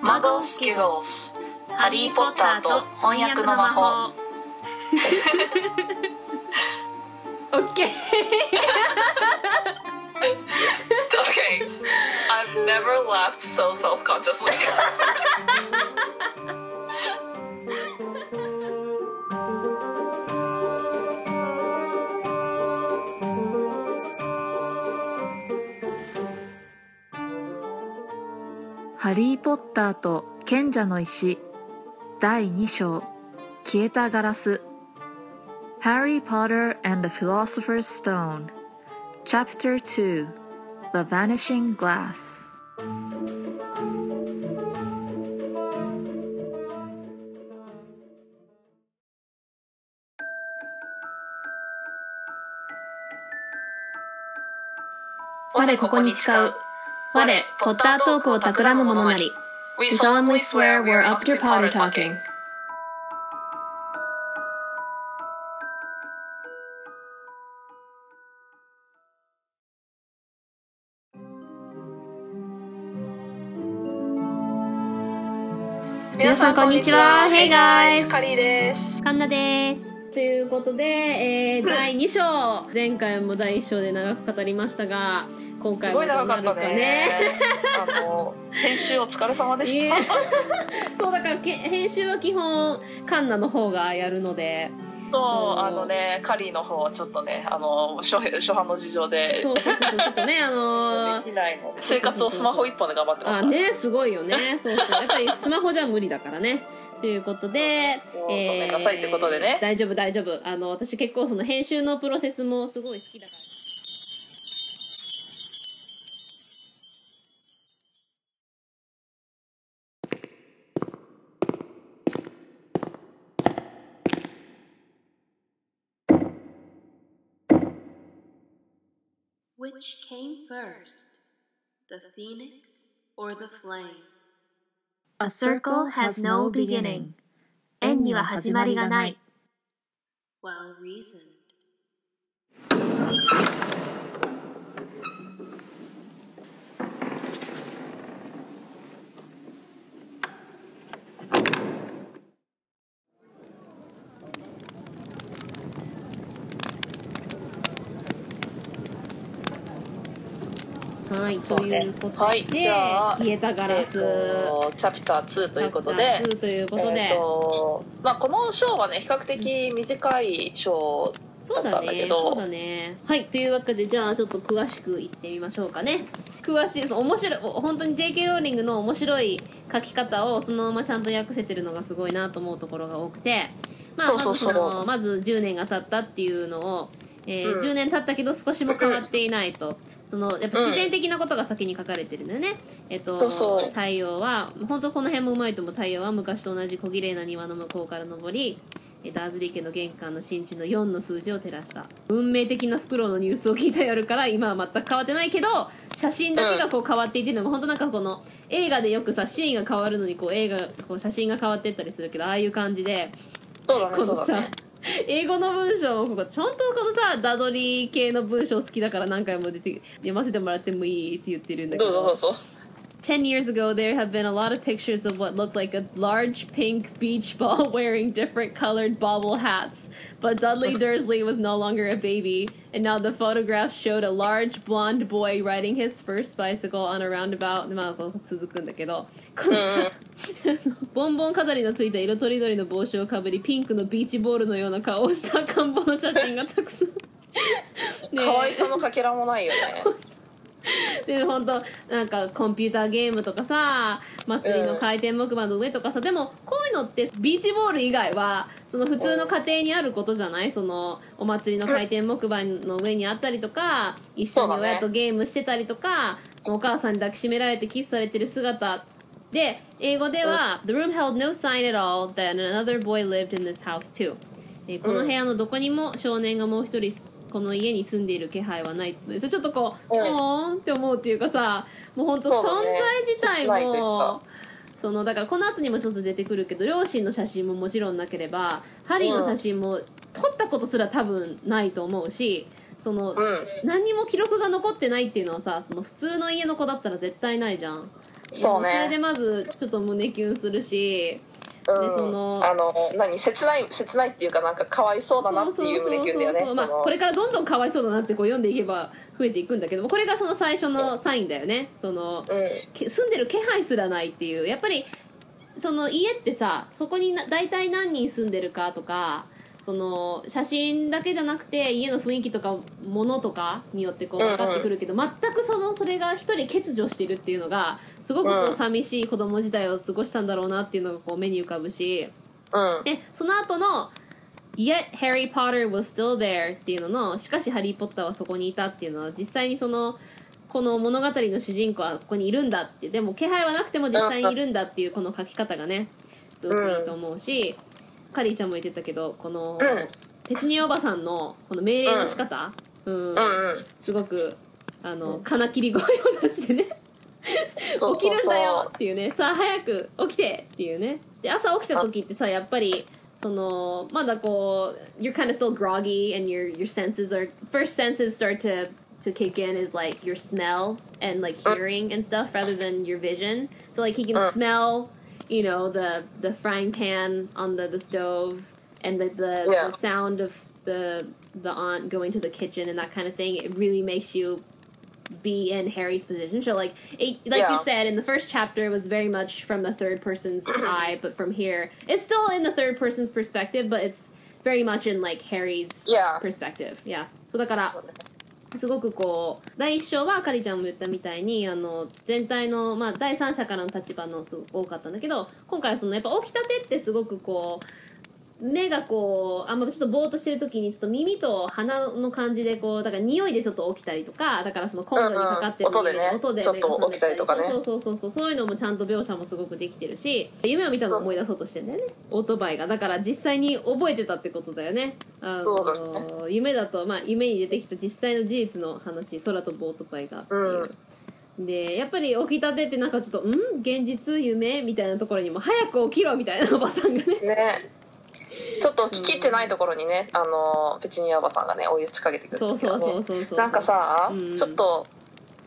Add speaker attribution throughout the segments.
Speaker 1: マゴスキゴスハリー・ポッターと翻訳の魔法
Speaker 2: オッケー
Speaker 1: Okay I've never laughed so self-consciously「
Speaker 3: ハリー・ポッターと賢者の石」第2章「消えたガラス」Harry Potter and the Philosopher's Stone Chapter 2 The Vanishing Glass
Speaker 2: 我ここに誓う。我、ポッタートークを企む者なり。We solemnly swear we're up to Potter talking. 皆さんこんにちは Hey guys
Speaker 1: カリーです
Speaker 2: カンナです。ということで、えー、第2章。前回も第1章で長く語りましたが、今回
Speaker 1: すごい
Speaker 2: もどうなる
Speaker 1: 長か
Speaker 2: ね。
Speaker 1: ね。あの編集お疲れ様でした。
Speaker 2: そうだからけ編集は基本カンナの方がやるので。
Speaker 1: そうあのねカリーの方はちょっとねあの初初版の事情で。
Speaker 2: そうそうそうちょっとねあの
Speaker 1: できないので。生活をスマホ一本で頑張ってます
Speaker 2: あねすごいよね。そうそう。やっぱりスマホじゃ無理だからね。ということで、
Speaker 1: ごめんなさいってことでね。
Speaker 2: 大丈夫大丈夫。あの私結構その編集のプロセスもすごい好きだから
Speaker 4: Which came first, the phoenix or the flame?
Speaker 3: A circle has no beginning 円には始まりがない
Speaker 4: Well reasoned.
Speaker 2: はいということで、
Speaker 1: はい。じゃあ
Speaker 2: 消えたガラス、
Speaker 1: えーとチャプター2ということで
Speaker 2: チャプター2ということで、
Speaker 1: えーとまあ、この章はね比較的短い章
Speaker 2: そうだ
Speaker 1: だったんだけど。
Speaker 2: ねそうだね。はいというわけでじゃあちょっと詳しくいってみましょうかね。詳しいそう面白いお本当に JK ローリングの面白い書き方をそのままちゃんと訳せてるのがすごいなと思うところが多くて。まあずそのまず10年が経ったっていうのを、えー
Speaker 1: うん。
Speaker 2: 10年経ったけど少しも変わっていないとそのやっぱ自然的なことが先に書かれてるんだよね、えっと太陽は本当この辺もうまいと思う太陽は昔と同じ小綺麗な庭の向こうから昇りえーダーズリー家の玄関の新地の4の数字を照らした。運命的なフクロウのニュースを聞いた夜から今は全く変わってないけど写真だけがこう変わっていってるのが本当なんかこの映画でよくさシーンが変わるのにこう映画こう写真が変わってったりするけどああいう感じで
Speaker 1: そうだね
Speaker 2: このさ
Speaker 1: そうだね
Speaker 2: 英語の文章をここちゃんとこのさダドリー系の文章好きだから何回も出て読ませてもらってもいいって言ってるんだけ
Speaker 1: ど。うぞどう。ぞ
Speaker 2: Ten years ago, there have been a lot of pictures of what looked like a large pink beach ball wearing different colored bobble hats. But Dudley Dursley was no longer a baby, and now the photographs showed a large blonde boy riding his first bicycle on a roundabout. まあ、こう続くんだけど、このさ、ボンボン飾りのついた色とりどりの帽子をかぶり、ピンクのビーチボールのような顔をした赤ん坊の写真がたくさん。ねえ
Speaker 1: 可愛さのかけらもないよね
Speaker 2: で本当なんかコンピューターゲームとかさ祭りの回転木馬の上とかさ、でもこういうのってビーチボール以外はその普通の家庭にあることじゃない？そのお祭りの回転木馬の上にあったりとか一緒に親とゲームしてたりとか、お母さんに抱きしめられてキスされてる姿で英語では「The room held no sign at all that another boy lived in this house too」この部屋のどこにも少年がもう一人この家に住んでいる気配はないってちょっとこう、
Speaker 1: うん。
Speaker 2: おーんって思うっていうかさもう本当存
Speaker 1: ね。
Speaker 2: 在自体も
Speaker 1: か
Speaker 2: そのだからこの後にもちょっと出てくるけど両親の写真ももちろんなければハリーの写真も撮ったことすら多分ないと思うしその、
Speaker 1: うん。
Speaker 2: 何にも記録が残ってないっていうのはさその普通の家の子だったら絶対ないじゃん。
Speaker 1: そうね。
Speaker 2: それでまずちょっと胸キュンするし
Speaker 1: うん。
Speaker 2: その
Speaker 1: あの何切ない切ないっていうかなんかかわいそうだなっていう胸キュンだよね
Speaker 2: まあ、これからどんどんかわいそうだなってこう読んでいけば増えていくんだけどもこれがその最初のサインだよね。その
Speaker 1: うん。
Speaker 2: け住んでる気配すらないっていう。やっぱりその家ってさそこにな大体何人住んでるかとかその写真だけじゃなくて家の雰囲気とか物とかによってこう分かってくるけど、全くそのそれが一人欠如してるっていうのがすごくこ
Speaker 1: う
Speaker 2: うん。寂しい子供時代を過ごしたんだろうなっていうのがこう目に浮かぶし。
Speaker 1: うん。
Speaker 2: でその後の「Yet Harry Potter was still there」っていうののしかしハリー・ポッターはそこにいたっていうのは実際にそのこの物語の主人公はここにいるんだって。でも気配はなくても実際にいるんだっていうこの書き方がねすごくいいと思うし、カリーちゃんも言ってたけどこの、
Speaker 1: ん
Speaker 2: ペチュニアおばさんのこの命令の仕方、うんすごくあの金切り声を出してね起きるんだよっていうねさあ早く起きてっていうねで朝起きた時ってさやっぱりそのまだこう you're kind of still groggy and your your senses are first senses start to to kick in is like your smell and like hearing and stuff rather than your vision so like he can
Speaker 1: Uh.
Speaker 2: smell you know the the frying pan on the the stove and the the,
Speaker 1: Yeah.
Speaker 2: the sound of the the aunt going to the kitchen and that kind of thing it really makes you be in Harry's position. So like it, like you
Speaker 1: Yeah.
Speaker 2: said in the first chapter it was very much from the third person's eye, but from here it's still in the third person's perspective, but it's very much in like Harry's
Speaker 1: Yeah.
Speaker 2: perspective. Yeah. そうだから すごくこう第一章はかりちゃんも言ったみたいにあの全体の、まあ、第三者からの立場のすごく多かったんだけど今回はそのやっぱ起きたてってすごくこう目がこうあんまちょっとぼーっとしてる時にちょっと耳と鼻の感じでこうだから匂いでちょっと起きたりとかだからそのコンロにかかってる
Speaker 1: うんうん音でね
Speaker 2: 音で
Speaker 1: ちょっと起きたりとかね。
Speaker 2: そうそうそうそう。そういうのもちゃんと描写もすごくできてるし夢を見たのを思い出そうとしてんだよね。オートバイが。だから実際に覚えてたってことだよね。あの
Speaker 1: そうだ
Speaker 2: 夢だと、まあ、夢に出てきた実際の事実の話空飛ぶオートバイがっていう、でやっぱり起きたてってなん。かちょっと「ん現実夢?」みたいなところにも「早く起きろ」みたいなおばさんがね
Speaker 1: ねちょっと聞き入ってないところにねあのペチュニアおばさんがねお湯つかけてくる
Speaker 2: そうそう
Speaker 1: 時がね
Speaker 2: そうそうそう。
Speaker 1: なんかさ、
Speaker 2: うん。
Speaker 1: ちょっと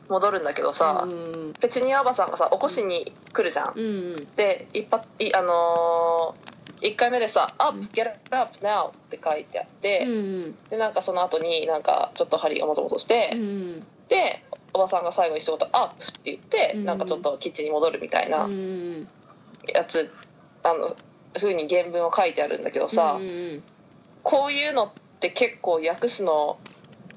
Speaker 1: 戻るんだけどさ、
Speaker 2: うん。
Speaker 1: ペチュニアおばさんがさ起こしに来るじゃん、
Speaker 2: うん
Speaker 1: で一発いあのー、1回目でさ「Up get up now」って書いてあって、
Speaker 2: うん
Speaker 1: でなんかその後になんかちょっと針がもぞもぞして、
Speaker 2: うん
Speaker 1: でおばさんが最後に一言「アップ」って言って、
Speaker 2: うん
Speaker 1: なんかちょっとキッチンに戻るみたいな
Speaker 2: うん。
Speaker 1: やつ、あの風に原文を書いてあるんだけどさ、
Speaker 2: うん
Speaker 1: こういうのって結構訳すの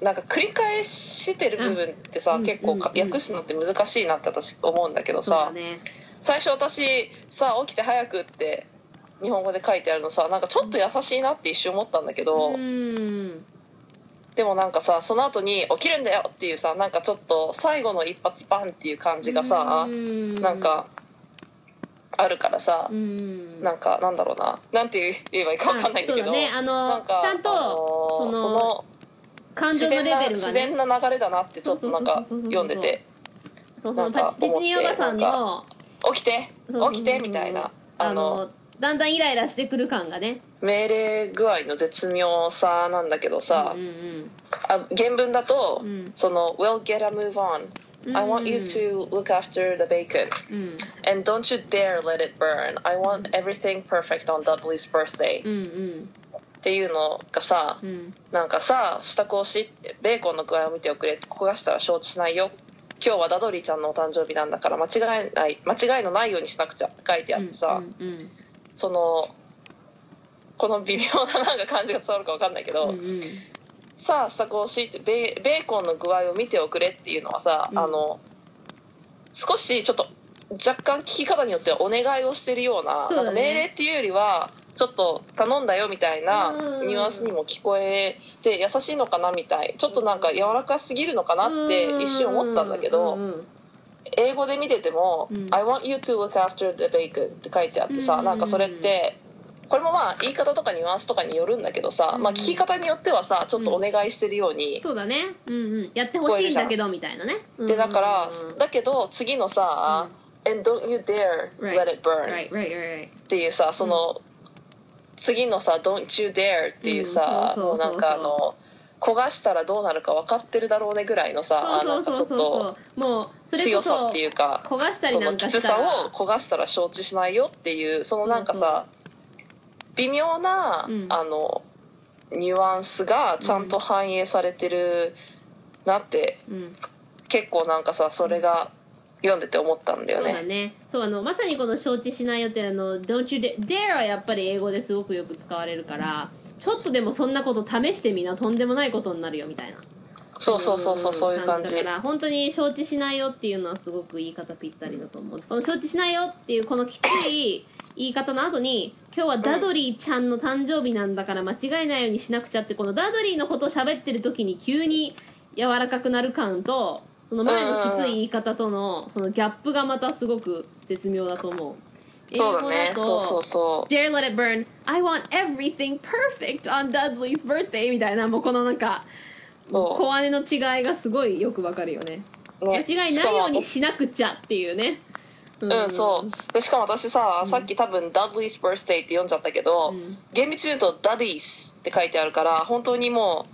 Speaker 1: なんか繰り返してる部分ってさ、
Speaker 2: うん
Speaker 1: 結構か
Speaker 2: うんうん
Speaker 1: 訳すのって難しいなって私思うんだけどさ、
Speaker 2: ね。
Speaker 1: 最初私さ起きて早くって日本語で書いてあるのさなんかちょっと優しいなって一瞬思ったんだけど、
Speaker 2: うん
Speaker 1: でもなんかさその後に「起きるんだよ」っていうさなんかちょっと最後の一発バンっていう感じがさ、
Speaker 2: うん。
Speaker 1: なんかあるからさ、
Speaker 2: うん。
Speaker 1: なんかなんだろうな。なんて言えばいいか分かんないんだけど、
Speaker 2: ね。あのちゃんと、
Speaker 1: あのー
Speaker 2: その
Speaker 1: その
Speaker 2: 感情のレベルが
Speaker 1: 自
Speaker 2: ね
Speaker 1: 然な流れだなってちょっとなんか読んでて。
Speaker 2: そうそう
Speaker 1: なんか
Speaker 2: ペチニアおばさん
Speaker 1: 思
Speaker 2: の
Speaker 1: 起きて起きてみたいな。
Speaker 2: あ
Speaker 1: あの
Speaker 2: のだんだんイライラしてくる感がね。
Speaker 1: 命令具合の絶妙さなんだけどさ、
Speaker 2: うんうん
Speaker 1: あ原文だと、
Speaker 2: うん。
Speaker 1: その「We'll get a move on」
Speaker 2: うん
Speaker 1: I want you to look after the bacon.
Speaker 2: うん
Speaker 1: and don't you dare let it burn. I want everything perfect on Dudley's birthday、っていうのがさ、
Speaker 2: うん。
Speaker 1: なんかさ支度をしベーコンの具合を見ておくれ。焦がしたら承知しないよ。今日はダドリーちゃんのお誕生日なんだから間違いない間違いのないようにしなくちゃって書いてあってさ、
Speaker 2: うんうん
Speaker 1: そのこの微妙ななんか感じが伝わるか分かんないけど、
Speaker 2: うんうん
Speaker 1: さあ支度をしってベーベーコンの具合を見ておくれっていうのはさ、
Speaker 2: うん。
Speaker 1: あの少しちょっと若干聞き方によってはお願いをしてるような
Speaker 2: ね。
Speaker 1: なんか命令っていうよりはちょっと頼んだよみたいな
Speaker 2: うん。
Speaker 1: ニュアンスにも聞こえて優しいのかなみたい。ちょっとなんか柔らかすぎるのかなって一瞬思ったんだけど、英語で見てても「
Speaker 2: うん。
Speaker 1: I want you to look after the bacon」って書いてあってさ、
Speaker 2: うん。
Speaker 1: なんかそれってこれもまあ言い方とかニュアンスとかによるんだけどさ、
Speaker 2: うん
Speaker 1: まあ、聞き方によってはさちょっとお願いしてるように、
Speaker 2: そうだね。うんうん。やってほしいんだけどみたいなね。
Speaker 1: でだから、
Speaker 2: うん
Speaker 1: だけど次のさ「And don't you dare let it burn」
Speaker 2: right right right
Speaker 1: っていうさその、次のさ「Don't you dare」っていうさ、
Speaker 2: う
Speaker 1: なんかあの焦がしたらどうなるか分かってるだろうねぐらいのさ
Speaker 2: そうそうそうそう。
Speaker 1: あなんかちょっ
Speaker 2: そうもうそ
Speaker 1: と
Speaker 2: れこそ
Speaker 1: 強さっていうか
Speaker 2: 焦がしたり
Speaker 1: その
Speaker 2: なんか
Speaker 1: きつさ
Speaker 2: したら
Speaker 1: を焦がしたら承知しないよっていうそのなんかさ微妙な、
Speaker 2: うん。
Speaker 1: あのニュアンスがちゃんと反映されてるなって、
Speaker 2: うん。
Speaker 1: 結構なんかさそれが読んでて思ったんだよ
Speaker 2: そうだ
Speaker 1: ね。
Speaker 2: ねそうあのまさにこの承知しないよってあの Don't you dare dare はやっぱり英語ですごくよく使われるからちょっとでもそんなこと試してみなとんでもないことになるよみたいな。
Speaker 1: そうそうそうそうそういう感じ
Speaker 2: だから本当に承知しないよっていうのはすごく言い方ぴったりだと思う。この承知しないよっていうこのきつい言い方の後に今日はダドリーちゃんの誕生日なんだから間違えないようにしなくちゃってこのダドリーのことを喋ってる時に急に柔らかくなる感とその前のきつい言い方とのそのギャップがまたすごく絶妙だと思う。英語
Speaker 1: そうそう
Speaker 2: と
Speaker 1: そう。
Speaker 2: Dare let it burn I want everything perfect on Dudley's birthday みたいなもうこのなんか小姉の違いがすごいよくわかるよね。
Speaker 1: ね。
Speaker 2: 間違いないようにしなくちゃっていうねう
Speaker 1: うん、そう。でしかも私さ、さっき多分「Dudley's Birthday」って読んじゃったけど、
Speaker 2: うん。
Speaker 1: 厳密に言うと「Dudley's」って書いてあるから本当にも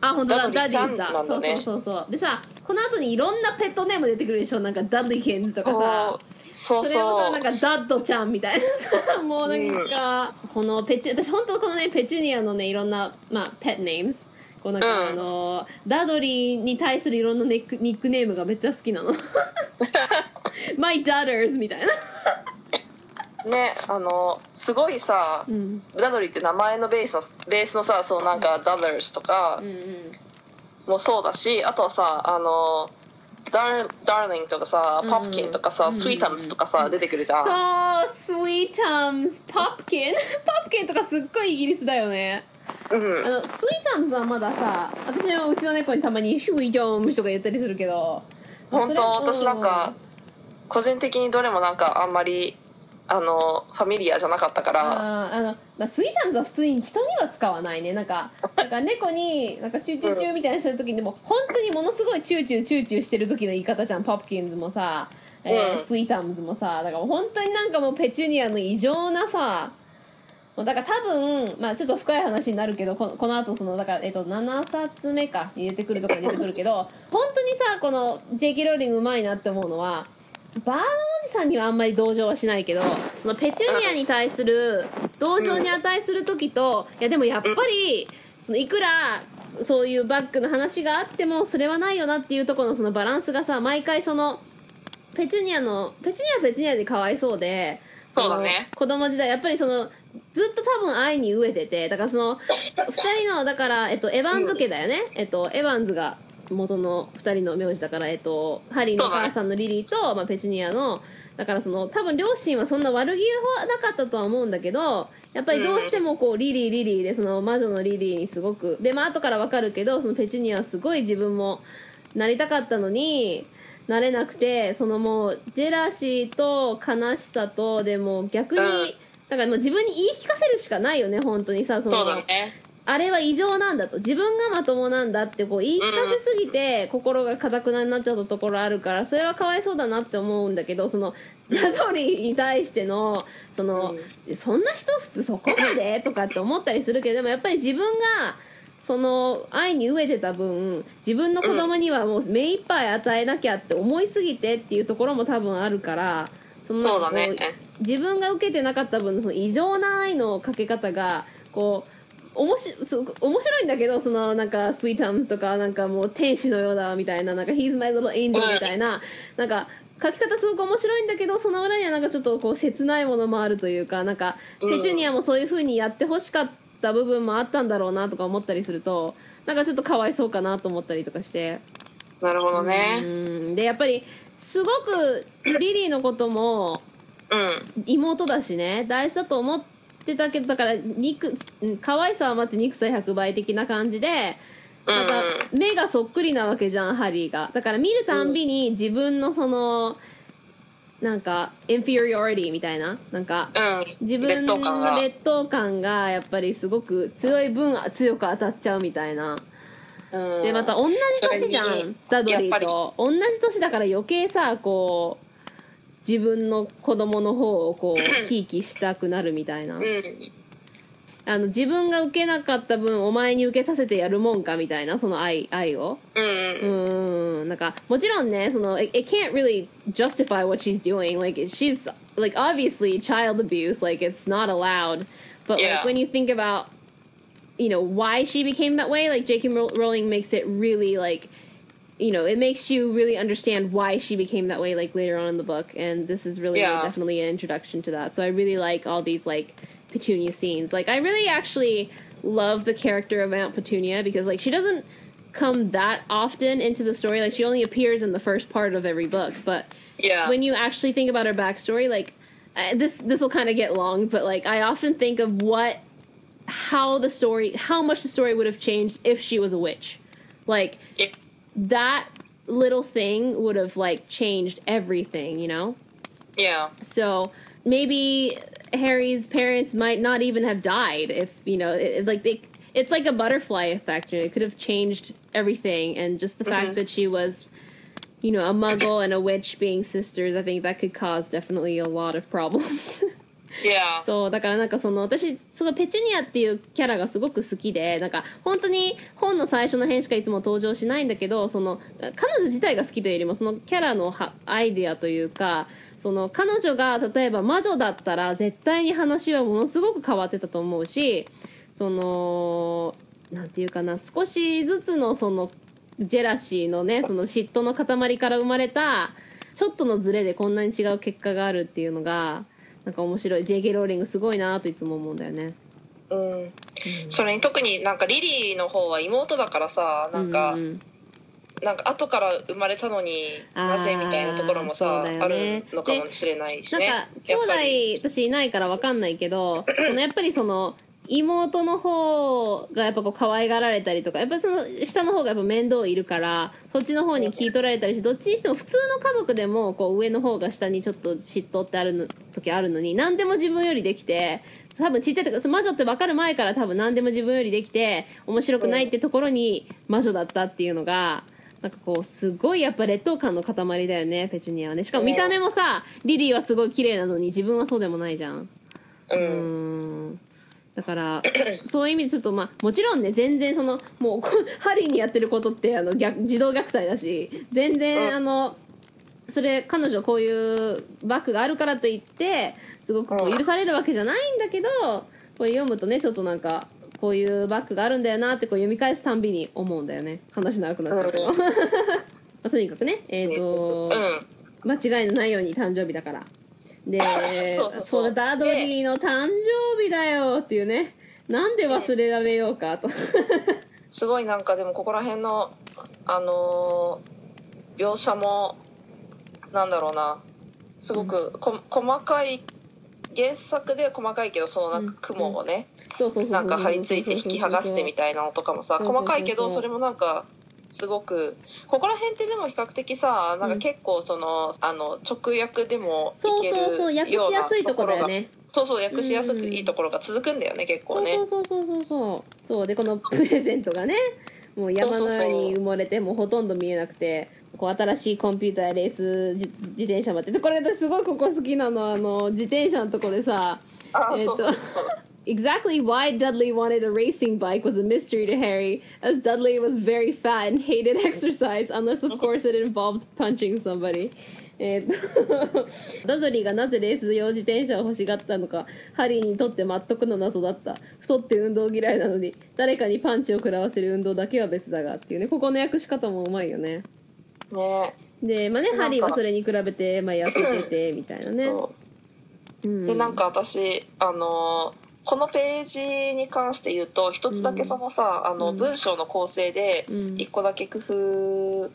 Speaker 2: あ本当だ。ダデ
Speaker 1: ダディちゃん
Speaker 2: ィだ
Speaker 1: なんだね。
Speaker 2: そうそうそうそう。でさこの後にいろんなペットネーム出てくるでしょ？なんかダッリーケンズと
Speaker 1: う
Speaker 2: かさ。
Speaker 1: こうそう。
Speaker 2: それもさ
Speaker 1: そう
Speaker 2: なんかダッドちゃんみたいなさもうなんか、このペチ私本当このねペチュニアのねいろんなまあペットネームこうなんか、
Speaker 1: うん。
Speaker 2: あのダドリーに対するいろんなネックニックネームがめっちゃ好きなの。My Dudders みたいな。
Speaker 1: ねあのすごいさ、
Speaker 2: うん。
Speaker 1: ダドリーって名前のベースのベースのさそうなんか「Dollars」とか
Speaker 2: うんうん。
Speaker 1: もそうだしあとはさあのダーダーリンとかさ、
Speaker 2: うん。
Speaker 1: パプキンとかさ、
Speaker 2: うん。
Speaker 1: スイータムズとかさ、出てくるじゃん。
Speaker 2: そう、 Sweetums、 Popkin popkin とかすっごいイギリスだよね。
Speaker 1: うん
Speaker 2: あ。の、 sweetums はまださ、私のうちの猫にたまに sweetums とか言ったりするけど、まあ
Speaker 1: 本当私なんか、個人的にどれもなんかあんまり、あの、 familiar じゃなかったか
Speaker 2: うん
Speaker 1: ら、
Speaker 2: あーあの、まあ、 sweetums は普通に人には使わないね。なんか、なんか猫に、なんかチューチューチューみたいなしてる時にでも、本当にものすごいチューチューチューチューしてる時の言い方じゃん。 popkins もさ、えー
Speaker 1: うん
Speaker 2: sweetums もさ、だから本当になんかもうペチュニアの異常なさ、だから多分、まあちょっと深い話になるけど、このこの後その、だから、えっと、7冊目か、に出てくるとかに出てくるけど、本当にさ、この J.K. ローリングうまいなって思うのは、バーンおじさんにはあんまり同情はしないけど、そのペチュニアに対する同情に値する時と、いやでもやっぱり、そのいくら、そういうバッグの話があっても、それはないよなっていうところのそのバランスがさ、毎回その、ペチュニアの、ペチュニアはペチュニアでかわいそうで、
Speaker 1: そうだね
Speaker 2: 子供時代、やっぱりその、ずっと多分愛に飢えてて、だからその、二人の、だから、えっと、エヴァンズ家だよね。えっと、エヴァンズが元の二人の名字だから、えっと、ハリーのお母さんのリリーと、まあ、ペチュニアの、だからその、多分両親はそんな悪気はなかったとは思うんだけど、やっぱりどうしてもこう、リリー、リリーで、その魔女のリリーにすごく、で、まあ後からわかるけど、そのペチュニアはすごい自分もなりたかったのに、なれなくて、そのもう、ジェラシーと悲しさと、でも逆に、
Speaker 1: うん
Speaker 2: だからもう自分に言い聞かせるしかないよね、本当にさ、その、
Speaker 1: そうだね。
Speaker 2: あれは異常なんだと。自分がまともなんだってこう言い聞かせすぎて心がかたくなになっちゃったところあるからそれはかわいそうだなって思うんだけどそのナトリに対してのその、そんな人普通そこまで？とかって思ったりするけどでもやっぱり自分がその愛に飢えてた分自分の子供にはもう目いっぱい与えなきゃって思いすぎてっていうところも多分あるからその
Speaker 1: そうだね
Speaker 2: 自分が受けてなかった分のその異常な愛のかけ方がこうおもしす面白いんだけどそのなんか「スイートアムズ」とかなんかもう天使のようだみたいななんか「He's my little angel」みたいななんか書き方すごく面白いんだけどその裏にはなんかちょっとこう切ないものもあるというかなんか
Speaker 1: うん
Speaker 2: ペチュニアもそういう風にやってほしかった部分もあったんだろうなとか思ったりするとなんかちょっとかわいそうかなと思ったりとかして。
Speaker 1: なるほど
Speaker 2: う
Speaker 1: ね。
Speaker 2: んでやっぱりすごくリリーのことも
Speaker 1: うん。
Speaker 2: 妹だしね。大事だと思ってたけどだから肉うん可愛さは待って憎さ100倍的な感じでまた目がそっくりなわけじゃんハリーが。だから見るたんびに自分のそのなんかインフィリオリティみたいな。なんか
Speaker 1: うん。
Speaker 2: 自分の
Speaker 1: 劣等感が。
Speaker 2: やっぱりすごく強い分強く当たっちゃうみたいな。
Speaker 1: うん。
Speaker 2: でまた同じ年じゃんダドリーと。同じ年だから余計さこう自分の子供の方をこうひいきしたくなるみたいな
Speaker 1: うん。
Speaker 2: あの自分が受けなかった分お前に受けさせてやるもんかみたいなその愛愛を
Speaker 1: うん
Speaker 2: うーんなんかもちろんねその it, it can't really justify what she's doing like she's like obviously child abuse like it's not allowed but
Speaker 1: Yeah.
Speaker 2: like when you think about you know why she became that way like J.K. Row- Rowling makes it really like you know it makes you really understand why she became that way like later on in the book and this is really
Speaker 1: Yeah.
Speaker 2: definitely an introduction to that so I really like all these like Petunia scenes like I really actually love the character of Aunt Petunia because like she doesn't come that often into the story like she only appears in the first part of every book but
Speaker 1: Yeah.
Speaker 2: when you actually think about her backstory, like uh, this this will kind of get long, but like I often think of what how the story how much the story would have changed if she was a witch. Like. That little thing would have like changed everything, you know?
Speaker 1: Yeah.
Speaker 2: So maybe Harry's parents might not even have died if you know, it, like they. It's like a butterfly effect. you know, It could have changed everything, and just the fact
Speaker 1: Mhm.
Speaker 2: that she was, you know, a Muggle and a witch being sisters. I think that could cause definitely a lot of problems. そうだからなんかその私すごいペチュニアっていうキャラがすごく好きでなんか本当に本の最初の辺しかいつも登場しないんだけどその彼女自体が好きというよりもそのキャラのアイデアというかその彼女が例えば魔女だったら絶対に話はものすごく変わってたと思うしそのなんていうかな少しずつのそのジェラシーのねその嫉妬の塊から生まれたちょっとのズレでこんなに違う結果があるっていうのがなんか面白い J.K. ローリングすごいなといつも思うんだよね
Speaker 1: うん。それに特になんかリリーの方は妹だからさ、なんか、
Speaker 2: うんうん
Speaker 1: なんか後から生まれたのになぜみたいなところもさ、
Speaker 2: そうだよ
Speaker 1: あ
Speaker 2: ね
Speaker 1: るのかもしれないし
Speaker 2: なん
Speaker 1: ね。
Speaker 2: か兄弟私いないから分かんないけど そのやっぱりその妹の方がやっぱこう可愛がられたりとかやっぱりその下の方がやっぱ面倒いるからそっちの方に聞い取られたりしてどっちにしても普通の家族でもこう上の方が下にちょっと嫉妬ってあるの時あるのに何でも自分よりできて多分ちっちゃい時魔女って分かる前から多分何でも自分よりできて面白くないってところに魔女だったっていうのがなんかこうすごいやっぱ劣等感の塊だよねペチュニアはね。しかも見た目もさリリーはすごい綺麗なのに自分はそうでもないじゃん。
Speaker 1: う。
Speaker 2: うんんだからそういう意味でちょっとまあもちろんね全然そのもうこ ハリーにやってることってあの逆児童虐待だし全然、
Speaker 1: うん。
Speaker 2: あのそれ彼女こういうバッグがあるからといってすごくこう許されるわけじゃないんだけどこれ読むとねちょっとなんかこういうバッグがあるんだよなってこう読み返すたんびに思うんだよね。話長くなっちゃうけど、
Speaker 1: うん。
Speaker 2: まあ、とにかくねえっ、と、
Speaker 1: うん。
Speaker 2: 間違いのないように誕生日だからで
Speaker 1: そうそうそう。
Speaker 2: ダドリーの誕生日だよっていうね。なんで忘れられようかと。
Speaker 1: すごいなんかでもここら辺のあのー描写もなんだろうな。すごくこ、細かい原作で細かいけどそのなんか雲をね、なんか張り付いて引き剥がしてみたいなのとかもさ細かいけどそれもなんかすごくここら辺ってでも比較的さなんか結構その,、あの直訳でも
Speaker 2: そう
Speaker 1: いける
Speaker 2: そうそう訳しやすいとこだよね。
Speaker 1: そうそう訳しやすく
Speaker 2: うん
Speaker 1: いいところが続くんだよね結構ね。
Speaker 2: そうそうそうそうそうそう。そう。でこのプレゼントがね もう山のように埋もれてもうほとんど見えなくてこう新しいコンピューターレース自自転車もあって。でこれ私すごいここ好きなのあの自転車のとこでさ
Speaker 1: あ
Speaker 2: えっと
Speaker 1: そうそう
Speaker 2: Exactly why Dudley wanted a racing bike was a mystery to Harry, as Dudley was very fat and hated exercise, unless, of course, it involved punching somebody. えーっとダドリーがなぜレース用自転車を欲しがったのかハリーにとって全くの謎だった。太って運動嫌いなのに誰かにパンチを食らわせる運動だけは別だがっていうね。ここの訳し方もうまいよね。
Speaker 1: ね。
Speaker 2: でまあねハリーはそれに比べて、まあ、痩せててみたいなね。
Speaker 1: そう。
Speaker 2: うん。
Speaker 1: でなんか私あのこのページに関して言うと一つだけそのさ、あの
Speaker 2: うん。
Speaker 1: 文章の構成で
Speaker 2: うん。
Speaker 1: 一個だけ工夫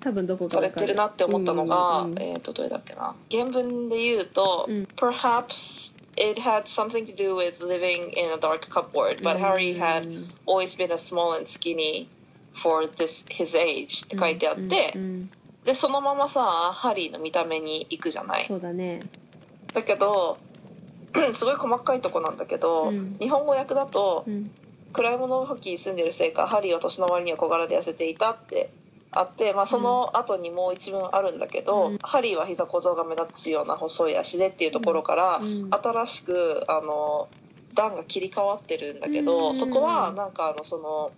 Speaker 2: 多分どこか
Speaker 1: されてるなって思ったのが、
Speaker 2: うんうん
Speaker 1: えっ、とどれだっけな。原文で言うと、
Speaker 2: うん。
Speaker 1: Perhaps it had something to do with living in a dark cupboard but Harry had always been a small and skinny for this his age って書いてあって、
Speaker 2: うんうん。
Speaker 1: でそのままさハリーの見た目に行くじゃない。
Speaker 2: そうだね。
Speaker 1: だけどすごい細かいとこなんだけど、
Speaker 2: うん。
Speaker 1: 日本語訳だと、
Speaker 2: うん。
Speaker 1: 暗いもの付近に住んでるせいかハリーは年の割には小柄で痩せていたってあって、まあ、その後にもう一文あるんだけど、
Speaker 2: うん。
Speaker 1: ハリーは膝小僧が目立つような細い足でっていうところから、
Speaker 2: うん。
Speaker 1: 新しくあの段が切り替わってるんだけど、
Speaker 2: うん。
Speaker 1: そこはなんかあのその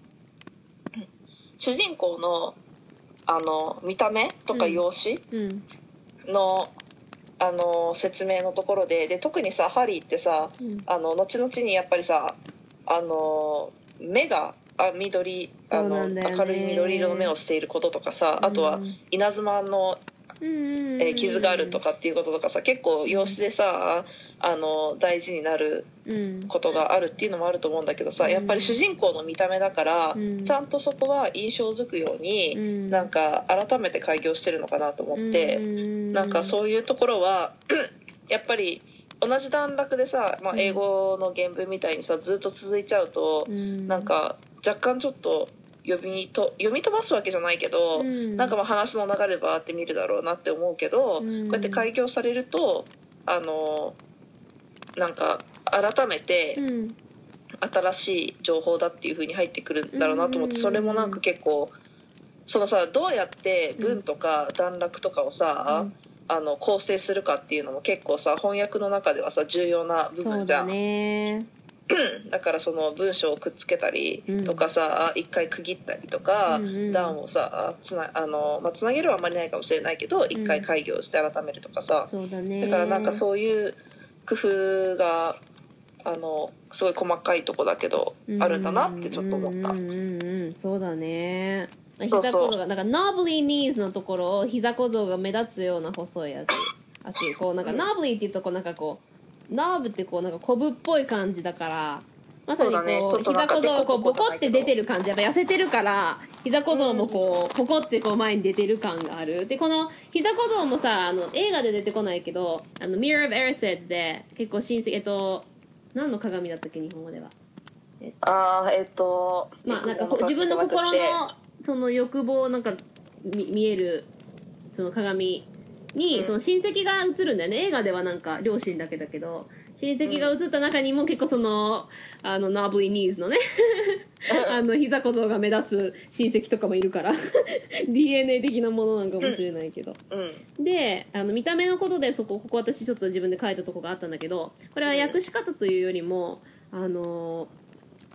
Speaker 1: 主人公のあの見た目とか容姿
Speaker 2: うん。
Speaker 1: の、あの説明のところで。で特にさハリーってさ
Speaker 2: うん。
Speaker 1: あの後々にやっぱりさあの目があ緑あの、明るい緑色の目をしていることとかさあとは
Speaker 2: うん。
Speaker 1: 稲妻の
Speaker 2: うん
Speaker 1: えー傷があるとかっていうこととかさ結構養子でさあの大事になる
Speaker 2: うん。
Speaker 1: ことがあるっていうのもあると思うんだけどさ
Speaker 2: うん。
Speaker 1: やっぱり主人公の見た目だから
Speaker 2: うん。
Speaker 1: ちゃんとそこは印象づくよう
Speaker 2: う
Speaker 1: に
Speaker 2: ん。
Speaker 1: なんか改めて開業してるのかなと思ってなんか
Speaker 2: う
Speaker 1: そういうところは やっぱり同じ段落でさ、まあ、英語の原文みたいにさずっと続いちゃうと
Speaker 2: ん。
Speaker 1: なんか若干ちょっと読みと読み飛ばすわけじゃないけど、
Speaker 2: うん。
Speaker 1: なんかまあ話の流ればって見るだろうなって思うけど、
Speaker 2: うん。
Speaker 1: こうやって開業されるとあのなんか改めて
Speaker 2: うん。
Speaker 1: 新しい情報だっていう風に入ってくるんだろうなと思って、
Speaker 2: うん。
Speaker 1: それもなんか結構そのさどうやって文とか段落とかをさ、
Speaker 2: うん。
Speaker 1: あの構成するかっていうのも結構さ翻訳の中ではさ重要な部分じゃん。
Speaker 2: ね
Speaker 1: だからその文章をくっつけたりとかさ、一回区切ったりとか、
Speaker 2: うんうん。
Speaker 1: 段をさつなあの、まあ、つなげるはあんまりないかもしれないけど一回開業して改めるとかさ、
Speaker 2: だね。
Speaker 1: だからなんかそういう工夫があのすごい細かいとこだけどあるんだなってちょっと思った。
Speaker 2: うんうんうんうん。そうだね。膝小僧がなんかノブリーニーズのところを膝小僧が目立つような細いやつ。足こうなんかノブリーっていうとこうなんかこうノブってこうなんかコブっぽい感じだからまさにこう
Speaker 1: ちょっとなんか
Speaker 2: 膝小僧がこうボ
Speaker 1: デコ
Speaker 2: って出てる感じ。やっぱ痩せてるから膝小僧もこうポコってこう前に出てる感がある。でこの膝小僧もさあの映画で出てこないけどあの Mirror of Erised で結構親戚えっと何の鏡だったっけ？日本語では。
Speaker 1: あーえっ、と
Speaker 2: まあなんかこう自分の心のその欲望をなんか見見えるその鏡に
Speaker 1: うん。
Speaker 2: その親戚が映るんだよね。映画ではなんか両親だけだけど。親戚が映った中にも結構そのあのナーブリーニーズのね。あの膝小僧が目立つ親戚とかもいるから。DNA 的なものなんかもしれないけど。
Speaker 1: うん。
Speaker 2: であの見た目のことでそこここ私ちょっと自分で書いたとこがあったんだけどこれは訳し方というよりもあの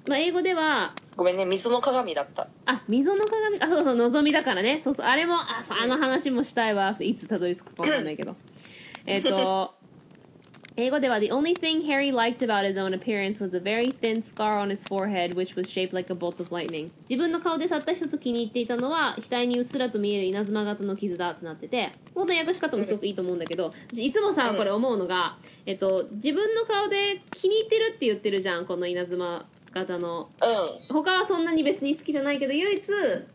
Speaker 2: まあ英語では
Speaker 1: ごめんね水の鏡だった。
Speaker 2: あ溝の鏡？あそうそう望みだからね。そうそうあれもああの話もしたいわ。いつたどり着くか分かんないけど。えっと英語では The only thing Harry liked about his own appearance was a very thin scar on his forehead which was shaped like a bolt of lightning. 自分の顔でたった一つ気に入っていたのは額にうっすらと見える稲妻型の傷だってなってて本当に訳し方もすごくいいと思うんだけど私いつもさ
Speaker 1: うん
Speaker 2: これ思うのが、えっと、自分の顔で気に入ってるって言ってるじゃんこの稲妻型の。
Speaker 1: うん。
Speaker 2: 他はそんなに別に好きじゃないけど唯一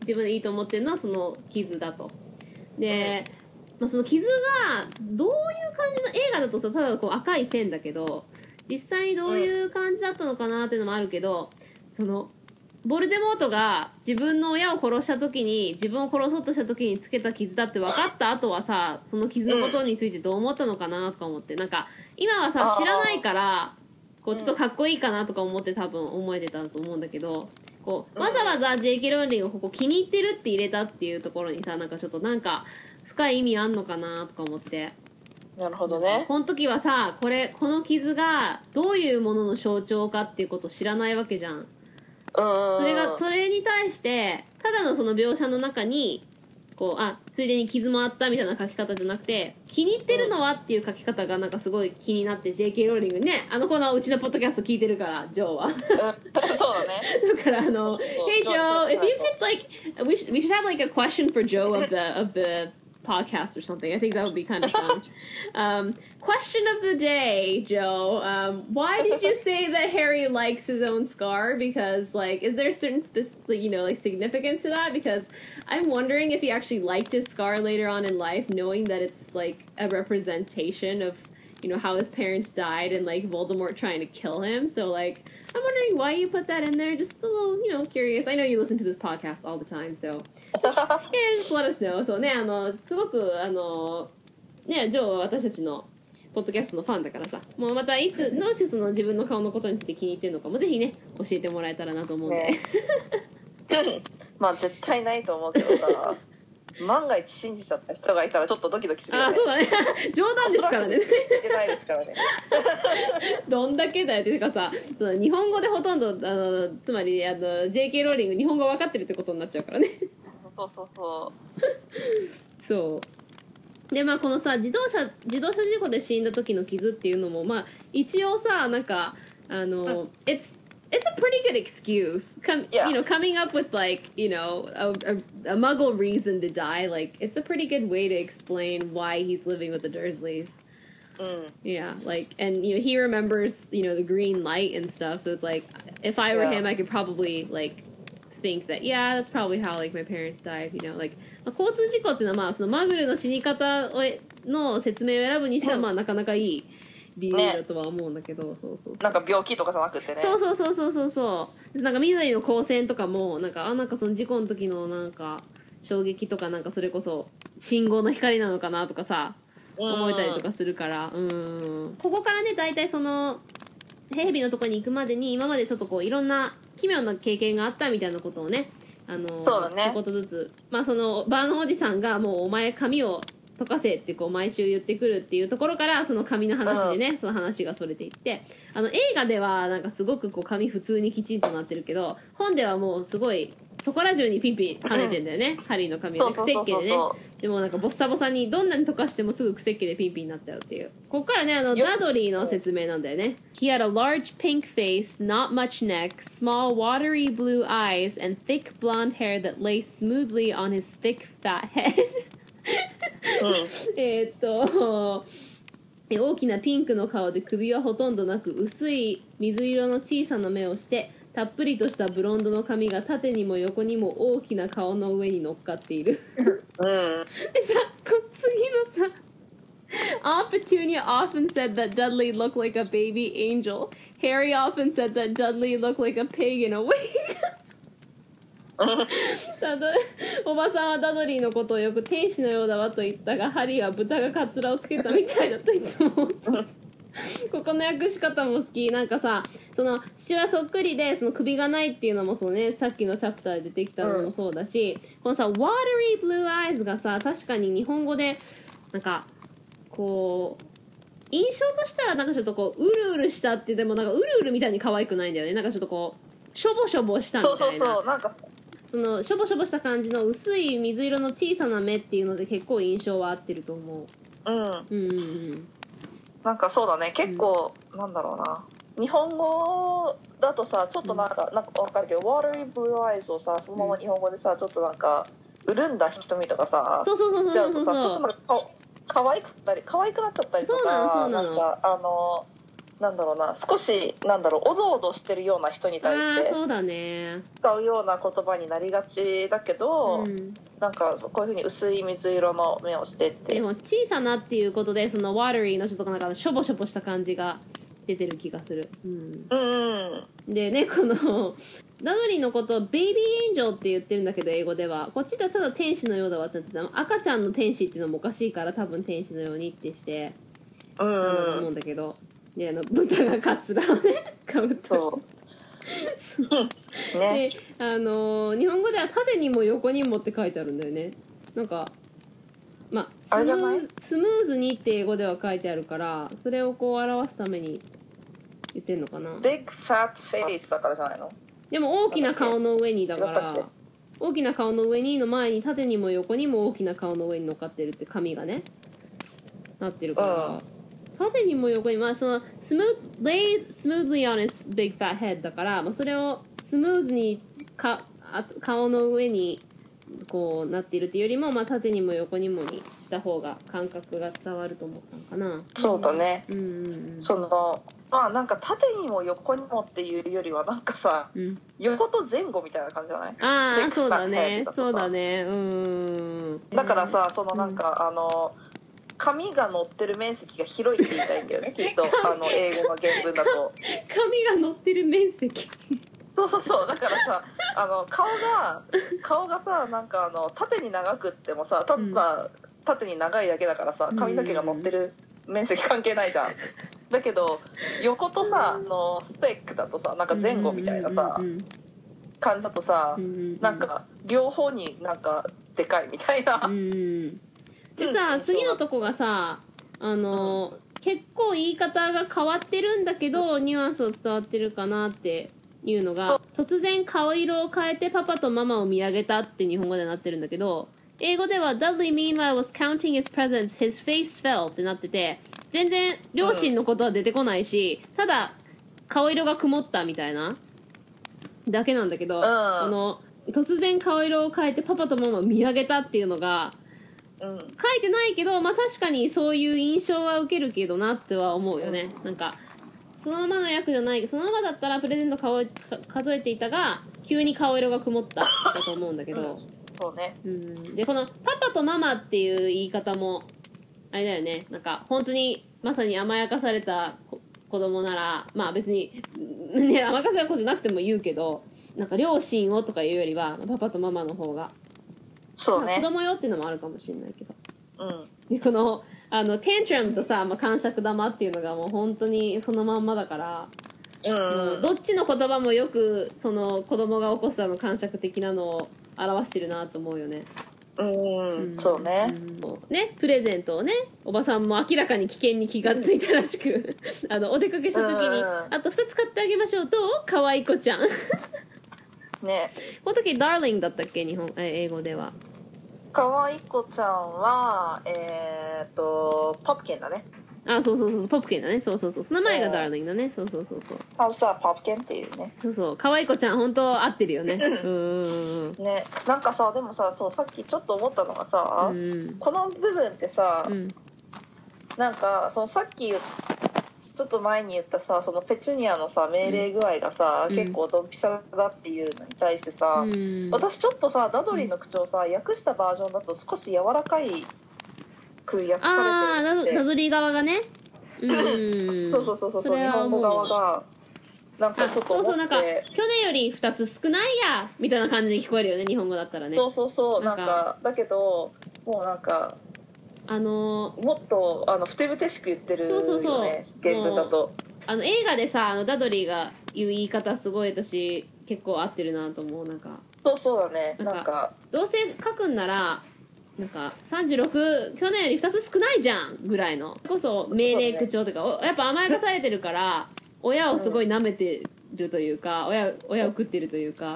Speaker 2: 自分でいいと思ってるのはその傷だと。で、まあ、その傷がどういう感じの映画だとさただこう赤い線だけど実際にどういう感じだったのかなっていうのもあるけどそのボルデモートが自分の親を殺した時に自分を殺そうとした時につけた傷だって分かった後はさその傷のことについてどう思ったのかなとか思って。なんか今はさ知らないからこうちょっとかっこいいかなとか思って多分思えてたと思うんだけどこうわざわざ J.K. ローリングをここ気に入ってるって入れたっていうところにさなんかちょっとなんか深い意味あんのかなとか思って。
Speaker 1: なるほどね。
Speaker 2: この時はさこれこの傷がどういうものの象徴かっていうことを知らないわけじゃん。
Speaker 1: うん。
Speaker 2: それがそれに対してただのその描写の中にこうあついでに傷もあったみたいな書き方じゃなくて気に入ってるのはっていう書き方がなんかすごい気になって JK ローリングねあの子のうちのポッドキャスト聞いてるからジョーは。
Speaker 1: うんそうだね。
Speaker 2: だからあの Hey Joe if you could like we should, we should have like a question for Joe of the of the podcast or something. I think that would be kind of fun. Um, question of the day Joe. Um, why did you say that Harry likes his own scar? Because like is there a certain specific you know like significance to that? Because I'm wondering if he actually liked his scar later on in life knowing that it's like a representation of you know how his parents died and like Voldemort trying to kill him. So like I'm wondering why you put that in there. Just a little you know curious. I know you listen to this podcast all the time so just let us know. そうね、あの、すごく、あの、ね、ジョーは私たちの、ポッドキャストのファンだからさ、もうまたいつ、どうしてその自分の顔のことについて気に入ってるのかも、ぜひね、教えてもらえたらなと思うんで。
Speaker 1: ね。まあ絶対ないと思うけどさ。万が一信じちゃった人がいたらちょっとドキドキするよね。
Speaker 2: あそうだね。冗談ですからね。
Speaker 1: いけないですからね。
Speaker 2: どんだけだよっていうかさ日本語でほとんどあのつまりあの JK ローリング日本語分かってるってことになっちゃうからね
Speaker 1: そうそうそ
Speaker 2: そうでまあこのさ自動車自動車事故で死んだ時の傷っていうのもまあ一応さなんかあの、it's it's a pretty good excuse. Come,
Speaker 1: Yeah.
Speaker 2: you know, coming up with like you know a, a, a Muggle reason to die. Like it's a pretty good way to explain why he's living with the Dursleys.
Speaker 1: ううん
Speaker 2: Yeah, like and you know he remembers you know the green light and stuff. So it's like if I were
Speaker 1: Yeah.
Speaker 2: him, I could probably like think that yeah, that's probably how like my parents died. You know, like まあ交通事故っていうのはまあそのマグルの死に方をの説明を選ぶにしてはまあなかなかいい理由だとは思うんだけど、そうそうそう。
Speaker 1: なんか病気とかじゃなくてね。
Speaker 2: そうそうそうそうそうそう。なんか緑の光線とかもなんかあなんかその事故の時のなんか衝撃とかなんかそれこそ信号の光なのかなとかさ
Speaker 1: うん。
Speaker 2: 思えたりとかするからうん。ここからね大体そのヘビのとこに行くまでに今までちょっとこういろんな奇妙な経験があったみたいなことをねあの
Speaker 1: そうだね。
Speaker 2: 一言ずつまあそのバーノンおじさんがもうお前髪を溶かせってこう毎週言ってくるっていうところからその髪の話でね、その話がそれていってあの映画ではなんかすごくこう髪普通にきちんとなってるけど本ではもうすごいそこら中にピンピン跳ねてんだよね、ハリーの髪をね癖っ気でね。でもなんかボッサボサにどんなに溶かしてもすぐ癖っ気でピンピンになっちゃうっていう。ここからねあの
Speaker 1: よ
Speaker 2: ダドリーの説明なんだよね。He had a large pink face, not much neck, small watery blue eyes, and thick blonde hair that lay smoothly on his thick fat head.
Speaker 1: うん。
Speaker 2: えーっとえ大きなピンクの顔で首はほとんどなく薄い水色の小さな目をしてたっぷりとしたブロンドの髪が縦にも横にも大きな顔の上に乗っかっている
Speaker 1: うん
Speaker 2: で さこ次のさ Aunt Petunia often said that Dudley looked like a baby angel. Harry often said that Dudley looked like a pig in a wig. おばさんはダドリーのことをよく天使のようだわと言ったがハリーは豚がカツラをつけたみたいだといつも思った ここの訳し方も好き。なんかさその父親そっくりでその首がないっていうのもそうね。さっきのチャプターで出てきたのもそうだし、このさ「watery blue eyes」がさ確かに日本語でなんかこう印象としたらなんかちょっとこううるうるしたってでもなんかうるうるみたいに可愛くないんだよね。なんかちょっとこうしょぼしょぼしたみ
Speaker 1: そう
Speaker 2: たいな。
Speaker 1: そうそうなんか
Speaker 2: そのしょぼしょぼした感じの薄い水色の小さな目っていうので結構印象は合ってると思
Speaker 1: う。ん。
Speaker 2: ううんうんうん
Speaker 1: なんかそうだね。結構、なんだろうな。日本語だとさちょっとなんか、なんかわかるけど「Watery Blue Eyes」をさそのまま日本語でさちょっとなんか潤んだ瞳とかさ
Speaker 2: そうそうそうそうそう
Speaker 1: じゃあさちょっ
Speaker 2: そう
Speaker 1: となんかか可愛くったり可愛くなっちゃったりとか
Speaker 2: そうなのそうなの。
Speaker 1: んかあのなんだろうな少しなんだろうおどおどしてるような人に対して
Speaker 2: そうだね。
Speaker 1: 使うような言葉になりがちだけど、
Speaker 2: うん。
Speaker 1: なんかこういうふうに薄い水色の目をしてって。
Speaker 2: でも小さなっていうことでその watery のちょっとなんかしょぼしょぼした感じが出てる気がする。うん。
Speaker 1: うんうん。
Speaker 2: でねこのダドリーのことをベイビーエンジェルって言ってるんだけど英語では。こっちではただ天使のようだわって言ってた赤ちゃんの天使っていうのもおかしいから多分天使のようにってして
Speaker 1: う
Speaker 2: なんだと思うんんだけどであの豚がカツラをねかぶった
Speaker 1: そう。ね。
Speaker 2: であのー日本語では縦にも横にもって書いてあるんだよね。なんかまあスムースムーズにって英語では書いてあるからそれをこう表すために言ってんのかな。
Speaker 1: Big Fat Face だからじゃないの？
Speaker 2: でも大きな顔の上にだから大きな顔の上にの前に縦にも横にも大きな顔の上に乗っかってるって紙がねなってるから、縦にも横にまあそのスムー lay smoothly on his big fat head だから、まあ、それをスムーズにかあ顔の上にこうなっているっていうよりも、まあ、縦にも横にもにした方が感覚が伝わると思ったのかな。
Speaker 1: そうだね。
Speaker 2: うんうんうん。
Speaker 1: そのまあなんか縦にも横にもっていうよりはなんかさ
Speaker 2: うん。
Speaker 1: 横と前後みたいな感じじゃない？
Speaker 2: ああそうだね。そうだね。うーん。
Speaker 1: だからさそのなんか、あの紙が乗ってる面積が広いって言いたいんだよね きっと。あの英語の原文だと。
Speaker 2: 紙が乗ってる面積。
Speaker 1: そうそうそう。だからさあの顔が顔がさなんかあの縦に長くってもさただ縦に長いだけだからさ髪の毛が乗ってる面積関係ないじゃん。だけど横とさあのスペックだとさなんか前後みたいなさ
Speaker 2: うんうん
Speaker 1: 感じだとさ
Speaker 2: うんうんうん。
Speaker 1: なんか両方になんかでかいみたいな、
Speaker 2: うんで
Speaker 1: う
Speaker 2: さ
Speaker 1: ん
Speaker 2: 次のとこがさあの、結構言い方が変わってるんだけどニュアンスを伝わってるかなっていうのが突然顔色を変えてパパとママを見上げたって日本語でなってるんだけど英語では Dudley meanwhile was counting his presents his face fell ってなってて全然両親のことは出てこないし、ただ顔色が曇ったみたいなだけなんだけど、あの突然顔色を変えてパパとママを見上げたっていうのが
Speaker 1: うん、
Speaker 2: 書いてないけど、まあ、確かにそういう印象は受けるけどなっては思うよね、なんかそのままの役じゃないそのままだったらプレゼント顔か数えていたが急に顔色が曇っただと思うんだけど、
Speaker 1: そうね。
Speaker 2: うん、でこの「パパとママ」っていう言い方もあれだよね。なんか本当にまさに甘やかされた子子供ならまあ別に、ね、甘やかされた子じゃなくても言うけどなんか両親をとかいうよりはパパとママの方が
Speaker 1: そうね。
Speaker 2: まあ子供よっていうのもあるかもしれないけど。
Speaker 1: うん。
Speaker 2: でこのあのテントラムとさ、まあ、感触玉っていうのがもう本当にそのまんまだから、
Speaker 1: うん。
Speaker 2: もうどっちの言葉もよくその子供が起こすあの感触的なのを表してるなと思うよね。
Speaker 1: うん、そうね、
Speaker 2: うんねプレゼントをねおばさんも明らかに危険に気がついたらしく あのお出かけした時に
Speaker 1: うん。
Speaker 2: あと2つ買ってあげましょうと可愛い子ちゃん
Speaker 1: ね
Speaker 2: この時ダーリングだったっけ日本え英語では
Speaker 1: 可愛い子ちゃんはえー、っとパプキンだね。
Speaker 2: あそうそうそうポップケンだね。そうそうそう。その前が
Speaker 1: うん
Speaker 2: ダーリングだね。そうそうそうそう。
Speaker 1: ハウスはパプキンっていうね。
Speaker 2: そうそう。可愛い子ちゃん本当合ってるよね。うん。うん
Speaker 1: ね。なんかさでもさそうさっきちょっと思ったのがさ、
Speaker 2: うんうん。
Speaker 1: この部分ってさ、
Speaker 2: うん。
Speaker 1: なんかそのさっき言っちょっと前に言ったさそのペチュニアのさ命令具合がさ、
Speaker 2: うん。
Speaker 1: 結構ドンピシャだっていうのに対してさ、
Speaker 2: うん。
Speaker 1: 私ちょっとさダドリーの口調さ訳したバージョンだと少し柔らかいく訳されてるって。
Speaker 2: ナドリー側がね。うん。
Speaker 1: そうそうそうそう
Speaker 2: それ
Speaker 1: 日本語側がなんか
Speaker 2: あ
Speaker 1: ちょっと
Speaker 2: そうそうなんか去年より2つ少ないやみたいな感じで聞こえるよね日本語だったらね。
Speaker 1: そうそうそうなん
Speaker 2: か
Speaker 1: だけどもうなんか
Speaker 2: あのー
Speaker 1: もっとあのふてぶてしく言ってるよね
Speaker 2: そうそうそう。
Speaker 1: 原文だと。
Speaker 2: あの映画でさあのダドリーが言う言い方すごい私結構合ってるなと思うなんか。
Speaker 1: そうそうだね。
Speaker 2: なんかどうせ書くんならなんか36去年より2つ少ないじゃんぐらいの。こそ命令口調とかおやっぱ甘やかされてるから親をすごい舐めてるというか親親を食ってるというか。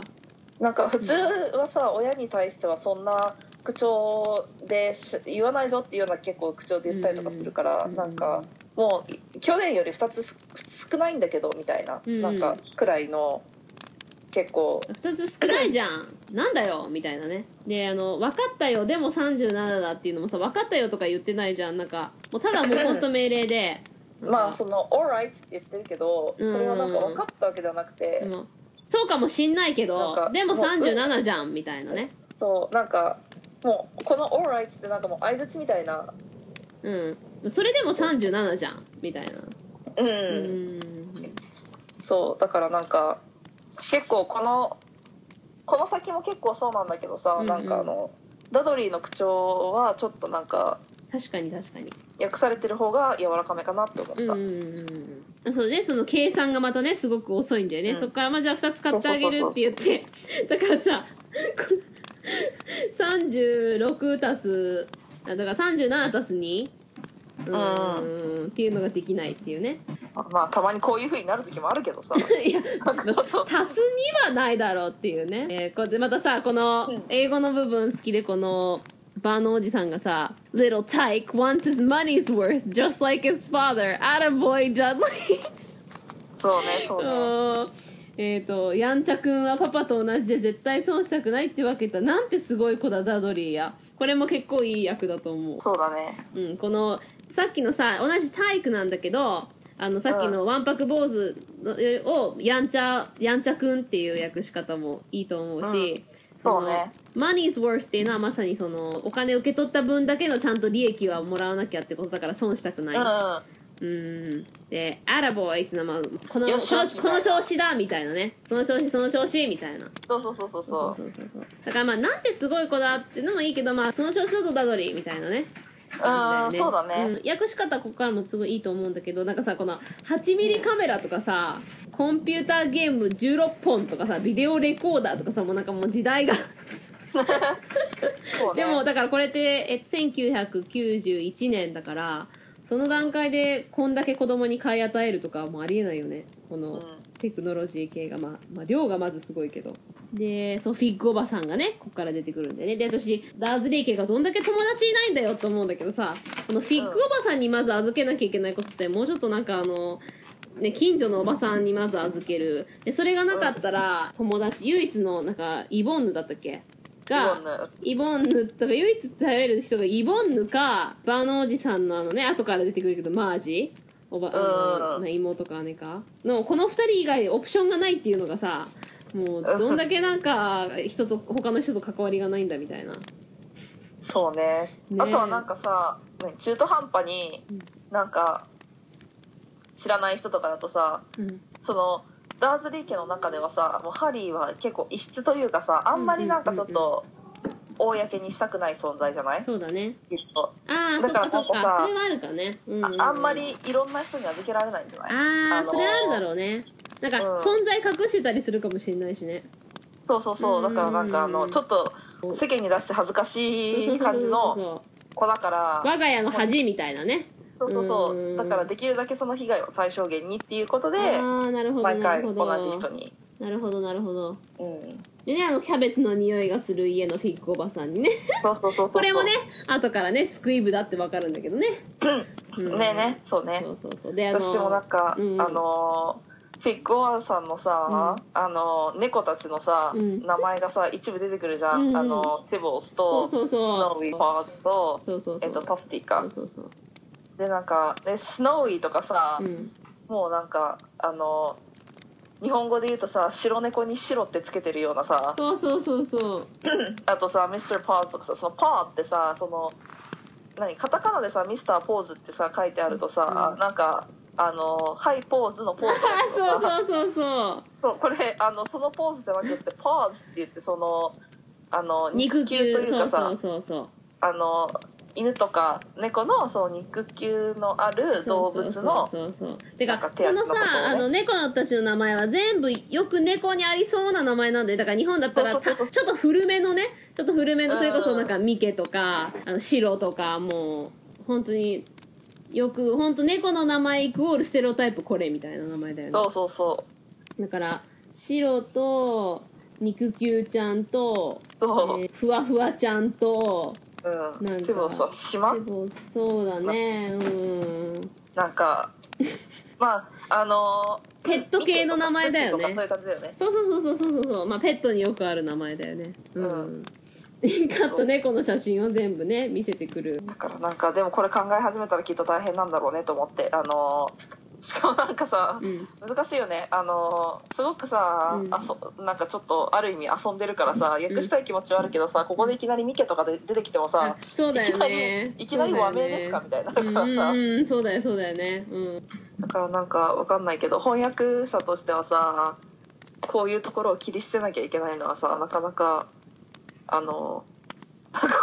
Speaker 1: なんか普通はさ親に対してはそんな口調でし言わないぞっていうような結構口調で言ったりとかするから、
Speaker 2: うん
Speaker 1: なんかもう去年より2つす少ないんだけどみたいな、
Speaker 2: うん。
Speaker 1: なんかくらいの結構
Speaker 2: 2つ少ないじゃん。なんだよみたいなね。であの分かったよでも37だっていうのもさ分かったよとか言ってないじゃん。なんかもうただもう本当命令で。
Speaker 1: まあその「alright」って言ってるけどそれはなんか分かったわけではなくて、
Speaker 2: でもそうかもしんないけどでも
Speaker 1: もう
Speaker 2: 37じゃんみたいなね。
Speaker 1: そうなんかもうこの「alright」ってなんかもう相づちみたいな。
Speaker 2: うん。それでも37じゃんみたいな。
Speaker 1: うん、
Speaker 2: うん
Speaker 1: そうだからなんか結構このこの先も結構そうなんだけどさ、
Speaker 2: うんうん。
Speaker 1: なんかあのダドリーの口調はちょっとなんか
Speaker 2: 確かに確かに。
Speaker 1: 訳されてる方が柔らかめかなって思った、
Speaker 2: うんうんうんうん。そうねその計算がまたねすごく遅いんだよね、
Speaker 1: うん。
Speaker 2: そっからまあじゃあ2つ買ってあげるって言って。だからさこ 36足すあだから37足す2うーんっていうのができないっていうね。
Speaker 1: まあたまにこういう風になる時もあるけどさ。
Speaker 2: いや 足すにはないだろうっていうね、えーこうやってまたさこの
Speaker 1: うん。
Speaker 2: 英語の部分好きでこのバーのおじさんがさ「Little Tyke wants his money's worth just like his father. Attaboy Dudley
Speaker 1: そうねそう」ね。
Speaker 2: う。んえっ、とやんちゃくんはパパと同じで絶対損したくないってわけだなんてすごい子だダドリーや。これも結構いい役だと思う。
Speaker 1: そうだね。
Speaker 2: うん、このさっきのさ同じ体育なんだけどあのさっきのわんぱく坊主のをやんちゃやんちゃくんっていう訳し方もいいと思うし、
Speaker 1: そうね。
Speaker 2: の money's worth っていうのはまさにそのお金を受け取った分だけのちゃんと利益はもらわなきゃってことだから損したくない、
Speaker 1: うん
Speaker 2: うん。で「アラボーイ」っていうのはまあこの
Speaker 1: よし
Speaker 2: このこの調子だみたいなね。その調子その調子みたいな。
Speaker 1: そうそうそうそうそう。
Speaker 2: そうそうそうだからまあなんてすごい子だっていうのもいいけどまあその調子だとダドリーみたいなね。
Speaker 1: うんそうだね。
Speaker 2: うん、訳し方ここからもすごいいいと思うんだけどなんかさこの8ミリカメラとかさコンピューターゲーム16本とかさビデオレコーダーとかさもうなんかもう時代が
Speaker 1: そうね。
Speaker 2: でもだからこれってえ1991年だからその段階でこんだけ子供に買い与えるとかはもうありえないよね。この
Speaker 1: うん。
Speaker 2: テクノロジー系が、まあ、まあ量がまずすごいけど。でそうフィッグおばさんがねここから出てくるんでね。で私ダーズレイ家がどんだけ友達いないんだよと思うんだけどさこのフィッグおばさんにまず預けなきゃいけないことってもうちょっとなんかあのね、近所のおばさんにまず預ける。でそれがなかったら友達唯一のなんかイボンヌだったっけ？がイボンヌ。とか唯一頼れる人がイボンヌかバーのおじさんのあのね後から出てくるけどマージ？おばあの、妹か姉か？のこの2人以外オプションがないっていうのがさもうどんだけなんか人と他の人と関わりがないんだみたいな。
Speaker 1: そうね。
Speaker 2: ね
Speaker 1: あとはなんかさね中途半端に
Speaker 2: うん。
Speaker 1: なんか知らない人とかだとさ
Speaker 2: うん。
Speaker 1: そのダーズリー家の中ではさもうハリーは結構異質というかさあんまりなんかちょっと公にしたくない存在じゃない？
Speaker 2: そうだね。
Speaker 1: きっと。
Speaker 2: ああ
Speaker 1: から
Speaker 2: っかそっか。それはあるかね、うんうんうん。
Speaker 1: ああんまりいろんな人に預けられないんじゃない？
Speaker 2: ああ、
Speaker 1: あのー
Speaker 2: それあるだろうね。なんか、
Speaker 1: うん。
Speaker 2: 存在隠してたりするかもしれないしね。
Speaker 1: そうそうそう。だからなんかあ
Speaker 2: うん
Speaker 1: のちょっと世間に出して恥ずかしい感じの
Speaker 2: そう。
Speaker 1: 子だから。
Speaker 2: 我が家の恥みたいなね
Speaker 1: そうそうそう。
Speaker 2: うん。
Speaker 1: だからできるだけその被害を最小限にっていうことで
Speaker 2: ああなるほど
Speaker 1: 毎回同じ
Speaker 2: ど
Speaker 1: 人に。
Speaker 2: なるほどなるほど。
Speaker 1: うん。
Speaker 2: でねあのキャベツの匂いがする家のフィッグおばさんにね。
Speaker 1: そうそうそうそう
Speaker 2: これもね後からねスクイブだってわかるんだけどね。うん。
Speaker 1: ねえねそうね。
Speaker 2: そうそうそう。であ
Speaker 1: 私でもなんか、
Speaker 2: うん。
Speaker 1: あのーフィッグワーさんのさ、あのー猫たちのさ、
Speaker 2: うん。
Speaker 1: 名前がさ一部出てくるじゃん、
Speaker 2: うん。
Speaker 1: あのティボース
Speaker 2: そ
Speaker 1: と
Speaker 2: うそうそう。
Speaker 1: スノーウィーパーズと
Speaker 2: そうそうそう。
Speaker 1: えっとパフティ
Speaker 2: そ
Speaker 1: か
Speaker 2: うそうそう
Speaker 1: でなんかでスノーウィーとかさ、
Speaker 2: うん。
Speaker 1: もうなんかあのー日本語で言うとさ白猫に白ってつけてるようなさ
Speaker 2: そうそうそうそう。
Speaker 1: あとさミスターパーズとかさそのパーってさその何カタカナでさミスターポーズってさ書いてあるとさ、
Speaker 2: うん。
Speaker 1: なんかあのハイポーズのポーズ
Speaker 2: そうそうそうそう。
Speaker 1: そうこれあのそのポーズじゃなくてパーズって言ってそのあの
Speaker 2: 肉球。
Speaker 1: というかさ
Speaker 2: そうそうそう。
Speaker 1: あの犬とか猫のそう肉球のある動物の
Speaker 2: そうそうてかこのさあの猫たちの名前は全部よく猫にありそうな名前なんでだから日本だったらちょっと古めのねちょっと古めの
Speaker 1: うん
Speaker 2: それこそなんかミケとかあのシロとかもう本当によく本当猫の名前イコールステレオタイプこれみたいな名前だよね。
Speaker 1: そうそうそ
Speaker 2: だからシロと肉球ちゃんと、えーふわふわちゃんと
Speaker 1: うん。
Speaker 2: なんか
Speaker 1: でもさ島？
Speaker 2: でもそうだね。うん。
Speaker 1: なんか まああの
Speaker 2: ペット系の名前だよね。
Speaker 1: そういう感じだよね。
Speaker 2: そうそうそうそうそうそう。まあペットによくある名前だよね。うん、
Speaker 1: うん。
Speaker 2: カット猫の写真を全部ね見せてくる。
Speaker 1: だからなんかでもこれ考え始めたらきっと大変なんだろうねと思ってあのしかもなんかさ
Speaker 2: うん。
Speaker 1: 難しいよね。あのすごくさ、
Speaker 2: うん。
Speaker 1: あそなんかちょっとある意味遊んでるからさ訳したい気持ちはあるけどさここでいきなりミケとかで出てきてもさ
Speaker 2: あそうだよね。
Speaker 1: いきなり和名ですか？みたいなだからさ
Speaker 2: うんうんうんそうだよそうだよね。うん。
Speaker 1: だからなんかわかんないけど翻訳者としてはさこういうところを切り捨てなきゃいけないのはさなかなかあの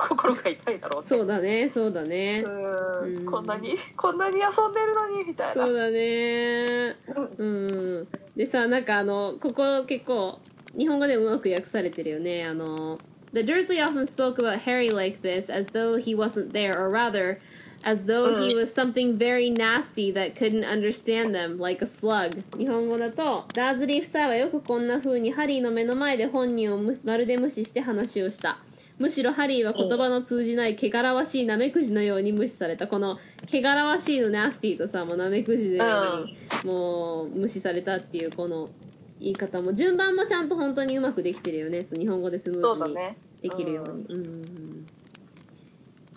Speaker 1: 心が痛いだろうね
Speaker 2: そうだねそうだね
Speaker 1: うん
Speaker 2: うん
Speaker 1: こんなにこんなに遊んでるのにみたいな
Speaker 2: そうだねうんでさなんかあのここ結構日本語でもうまく訳されてるよねあの The Dursley often spoke about Harry like this as though he wasn't there or rather as though he was something very nasty that couldn't understand them like a slug 日本語だとダーズリー夫妻はよくこんな風にハリーの目の前で本人を無まるで無視して話をしたむしろハリーは言葉の通じない汚らわしいナメクジのように無視された。この汚らわしいのナスティとさもうナメクジのようにもう無視されたっていうこの言い方も順番もちゃんと本当にうまくできてるよね。日本語でスムーズにできるように。うん。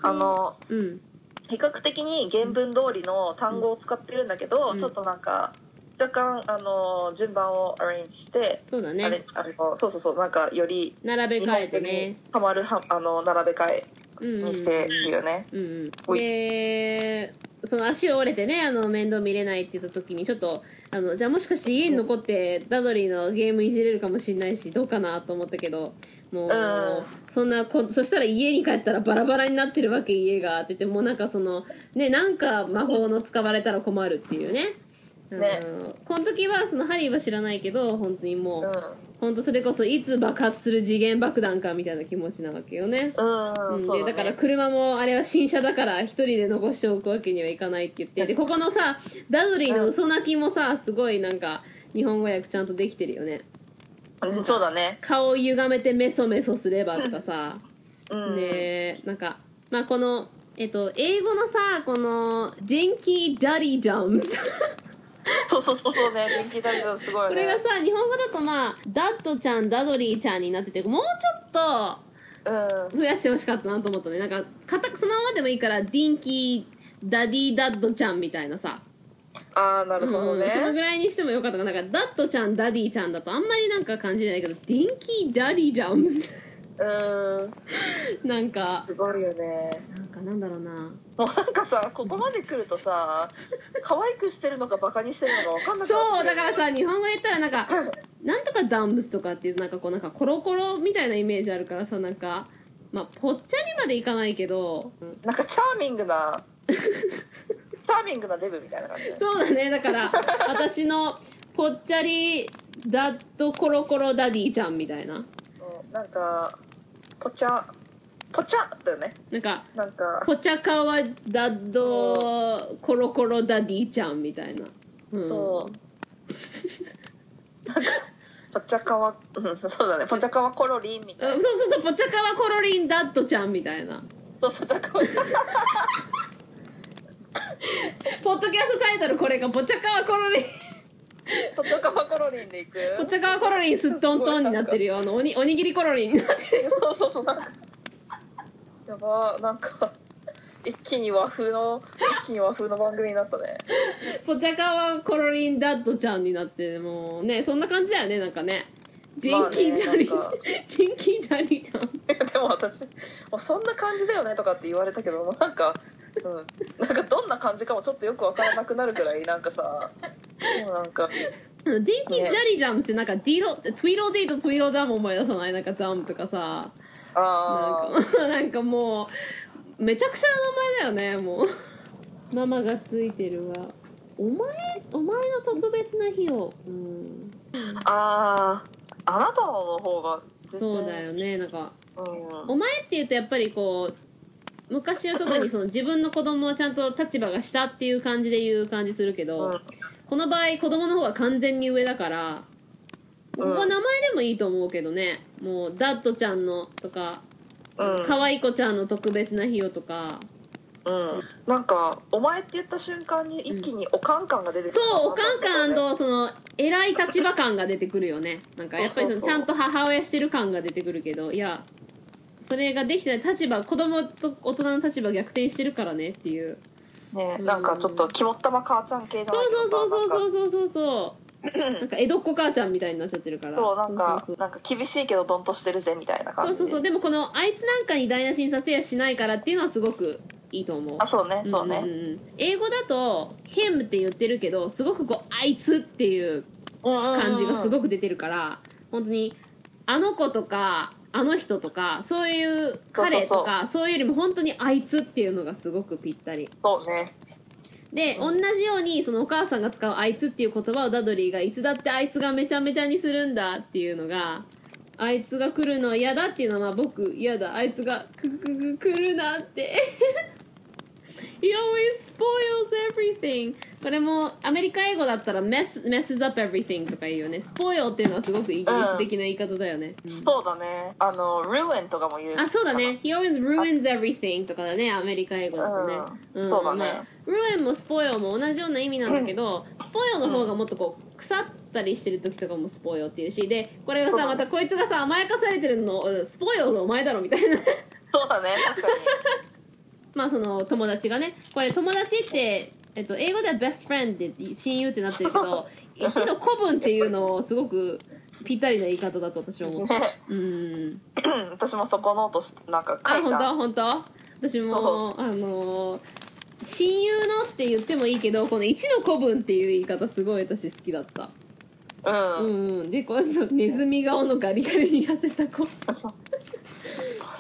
Speaker 1: あの
Speaker 2: うんうん。
Speaker 1: 比較的に原文通りの単語を使ってるんだけど、
Speaker 2: うん。
Speaker 1: ちょっとなんか若干あの順番をアレンジして、
Speaker 2: そうだ
Speaker 1: あれ
Speaker 2: ね
Speaker 1: あのそうそうそうなんかより
Speaker 2: 並べ替えてね。
Speaker 1: ハマるはあの並べ替え
Speaker 2: うんうん
Speaker 1: にしてるよね、
Speaker 2: うんうん。
Speaker 1: ほい。
Speaker 2: でその足を折れてねあの面倒見れないって言った時にちょっとあのじゃあもしかして家に残ってダドリーのゲームいじれるかもしれないしどうかなと思ったけどもう、
Speaker 1: うん。
Speaker 2: そんなこそしたら家に帰ったらバラバラになってるわけ家が。って言ってもうなんかそのねなんか魔法の使われたら困るっていうね
Speaker 1: ね。
Speaker 2: うん。この時はそのハリーは知らないけど本当にもう、
Speaker 1: うん。
Speaker 2: 本当それこそいつ爆発する時限爆弾かみたいな気持ちなわけよね。
Speaker 1: うん、
Speaker 2: でだから
Speaker 1: ね
Speaker 2: 車もあれは新車だから一人で残しておくわけにはいかないって言ってでここのさダドリーの嘘泣きもさすごいなんか日本語訳ちゃんとできてるよね。
Speaker 1: うんそうだね。
Speaker 2: 顔を歪めてメソメソすればとかさ。
Speaker 1: うん。
Speaker 2: でなんかまあこのえっと英語のさこの Dinky Duddydums
Speaker 1: そうそうそうそうね。 Dinky Duddydums すごいね。
Speaker 2: これがさ日本語だとまあダッドちゃんダドリーちゃんになっててもうちょっと
Speaker 1: うん。
Speaker 2: 増やしてほしかったなと思ったねなんかそのままでもいいから Dinky Duddy ダッドちゃんみたいなさ、
Speaker 1: ああなるほど
Speaker 2: うん、その
Speaker 1: ね
Speaker 2: ぐらいにしてもよかったかななんかダッドちゃんダディちゃんだとあんまりなんか感じないけど Dinky Duddydums
Speaker 1: うん。
Speaker 2: なんか。
Speaker 1: すごいよね。
Speaker 2: なんかなんだろうな。
Speaker 1: なんかさここまで来るとさ可愛くしてるのかバカにしてるのか分かんなくな
Speaker 2: そうだからさ日本語で言ったらなんかなんとかダンブスとかっていうなんかこうなんかコロコロみたいなイメージあるからさなんかまあぽっちゃりまでいかないけど、うん
Speaker 1: なんかチャーミングなチャーミングなデブみたいな感じ
Speaker 2: そうだね。だから私のぽっちゃりダッドコロコロダディちゃんみたいな。
Speaker 1: うんなんかぽちゃぽちゃだよね。
Speaker 2: なんか
Speaker 1: なんか。
Speaker 2: ぽちゃかわダッドコロコロダディちゃんみたいな、うん、
Speaker 1: そう。なんかぽちゃかわうんそうだね。ぽちゃかわコロリンみたいな。
Speaker 2: あそうそうそうぽちゃかわコロリンダッドちゃんみたいな。ポッドキャストタイトルこれかぽちゃかわコロリン
Speaker 1: ぽちゃかわコロリンでいく？
Speaker 2: ぽちゃかわコロリンすっとんとんになってるよ。あのおにおにぎりコロリンになってる
Speaker 1: そうそうそうなんかやばなんか一気に和風の一気に和風の番組になったね。
Speaker 2: ぽちゃかわコロリンダッドちゃんになってもうねそんな感じだよねなんかね。ジンキージャリ、
Speaker 1: まあね
Speaker 2: ジンキージャリちゃん。
Speaker 1: でも私もうそんな感じだよねとかって言われたけどなんか、うん、なんかどんな感じかもちょっとよくわからなくなるくらいなんかさもうなんか
Speaker 2: ディンキー・ジャリジャムってなんかディロトゥイロディとトゥイロダム思い出さない？なんかダムとかさ。
Speaker 1: あ
Speaker 2: なんか なんかもうめちゃくちゃな名前だよねもう。ママがついてるわ。お前お前の特別な日を。うん。
Speaker 1: あああなたの方が
Speaker 2: そうだよね。なんか
Speaker 1: うん。
Speaker 2: お前っていうとやっぱりこう昔は特にその自分の子供をちゃんと立場が下っていう感じで言う感じするけど、
Speaker 1: うん。
Speaker 2: この場合子供の方が完全に上だからここは名前でもいいと思うけどね。もうダッドちゃんのとか
Speaker 1: うん。
Speaker 2: 可愛い子ちゃんの特別な日をとか。
Speaker 1: うん、なんか「お前」って言った瞬間に一気におかん感が出てくる、
Speaker 2: そうおかん感
Speaker 1: ね
Speaker 2: とその偉い立場感が出てくるよね。なんかやっぱりそのちゃんと母親してる感が出てくるけどいやそれができてない立場子供と大人の立場逆転してるからねっていう。
Speaker 1: ねなんかちょっと肝っ玉母ちゃん系じないう
Speaker 2: そうそう
Speaker 1: さ
Speaker 2: そうそうそうそう。なんか江戸っ子母ちゃんみたいになっちゃってるから。
Speaker 1: そうなんか
Speaker 2: そうそう
Speaker 1: なんか厳しいけどドンとしてるぜみたいな感じ
Speaker 2: そうそうそう。でもこのあいつなんかに台無しにさせやしないからっていうのはすごくいいと思う。
Speaker 1: あそうね。そうね、
Speaker 2: んんん英語だと「him」って言ってるけどすごくこう「あいつ」っていう感
Speaker 1: 感
Speaker 2: じがす
Speaker 1: く
Speaker 2: ごく出てるから本当にあの子とかあの人とかそういう彼とかそういうよりも本当にあいつっていうのがすごくぴったり。
Speaker 1: そうね。
Speaker 2: で、同じようにそのお母さんが使うあいつっていう言葉をダドリーがいつだってあいつがめちゃめちゃにするんだっていうのがあいつが来るのは嫌だっていうのはまあ僕嫌だ。あいつがくくく来るなって He always spoils everything. これもアメリカ英語だったら mess, messes up everything とか言うよね。spoil っていうのはすごくイギリス的な言い方だよね、うん。
Speaker 1: そうだね。あの ruin とかも言う。
Speaker 2: あそうだね。He always ruins everything とかだね。アメリカ英語だとね、
Speaker 1: うん。そうだね。
Speaker 2: まあ ruin も spoil も同じような意味なんだけど、spoil の方がもっとこう腐ったりしてる時とかも spoil っていうしでこれがさまたこいつがさ甘やかされてるの spoil のお前だろみたいな。
Speaker 1: そうだね。確かに
Speaker 2: まあその友達がねこれ友達って、えっと、英語では best friend って親友ってなってるけど 一の古文っていうのをすごくぴったりな言い方だと私は思った
Speaker 1: ね。
Speaker 2: うん。
Speaker 1: 私もそこノートなんか
Speaker 2: あ本
Speaker 1: 書いた。
Speaker 2: 当？本当？私も
Speaker 1: そ
Speaker 2: あの親友のって言ってもいいけどこの一の子分っていう言い方すごい私好きだった。
Speaker 1: うん、
Speaker 2: うん。うんでこのネズミ顔のガリガリに痩せた子。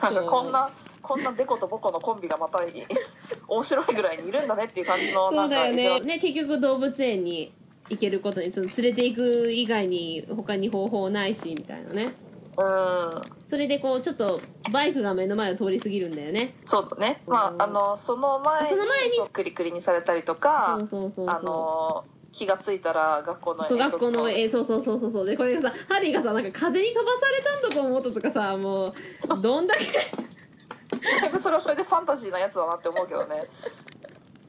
Speaker 1: なんかこんなこんなデコとボコのコンビがまたい 面白いぐらいにいるんだねっていう感じの
Speaker 2: そうんだよね。ね結局動物園に行けることにその連れて行く以外に他に方法ないしみたいなね。
Speaker 1: うん。
Speaker 2: それでこうちょっとバイクが目の前を通り過ぎるんだよね。
Speaker 1: そうだね。まああのその前に
Speaker 2: その前に
Speaker 1: クリクリにされたりとか
Speaker 2: そうそうそう
Speaker 1: あ
Speaker 2: そ
Speaker 1: の気がついたら学校の
Speaker 2: うそう学校の
Speaker 1: え
Speaker 2: えそうそうそうそうそう。でこれがさハリーがさなんか風に飛ばされたんだと思ったとかさもうどんだけ
Speaker 1: それはそれでファンタジーなやつだなって思うけどね。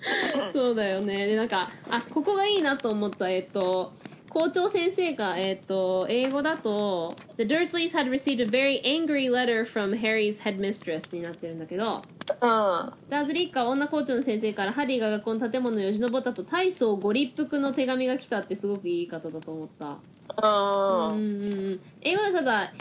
Speaker 2: そうだよね。でなんかあここがいいなと思ったえっと校長先生が、えっと、英語だと The Dursleys had received a very angry letter from Harry's headmistress になってるんだけど
Speaker 1: うん。
Speaker 2: ダーズリッカー女校長の先生からハリーが学校の建物をよじ登ったと大層ご立腹の手紙が来たってすごくいい言い方だと思った。
Speaker 1: うん。
Speaker 2: うんうんうん。英語でただ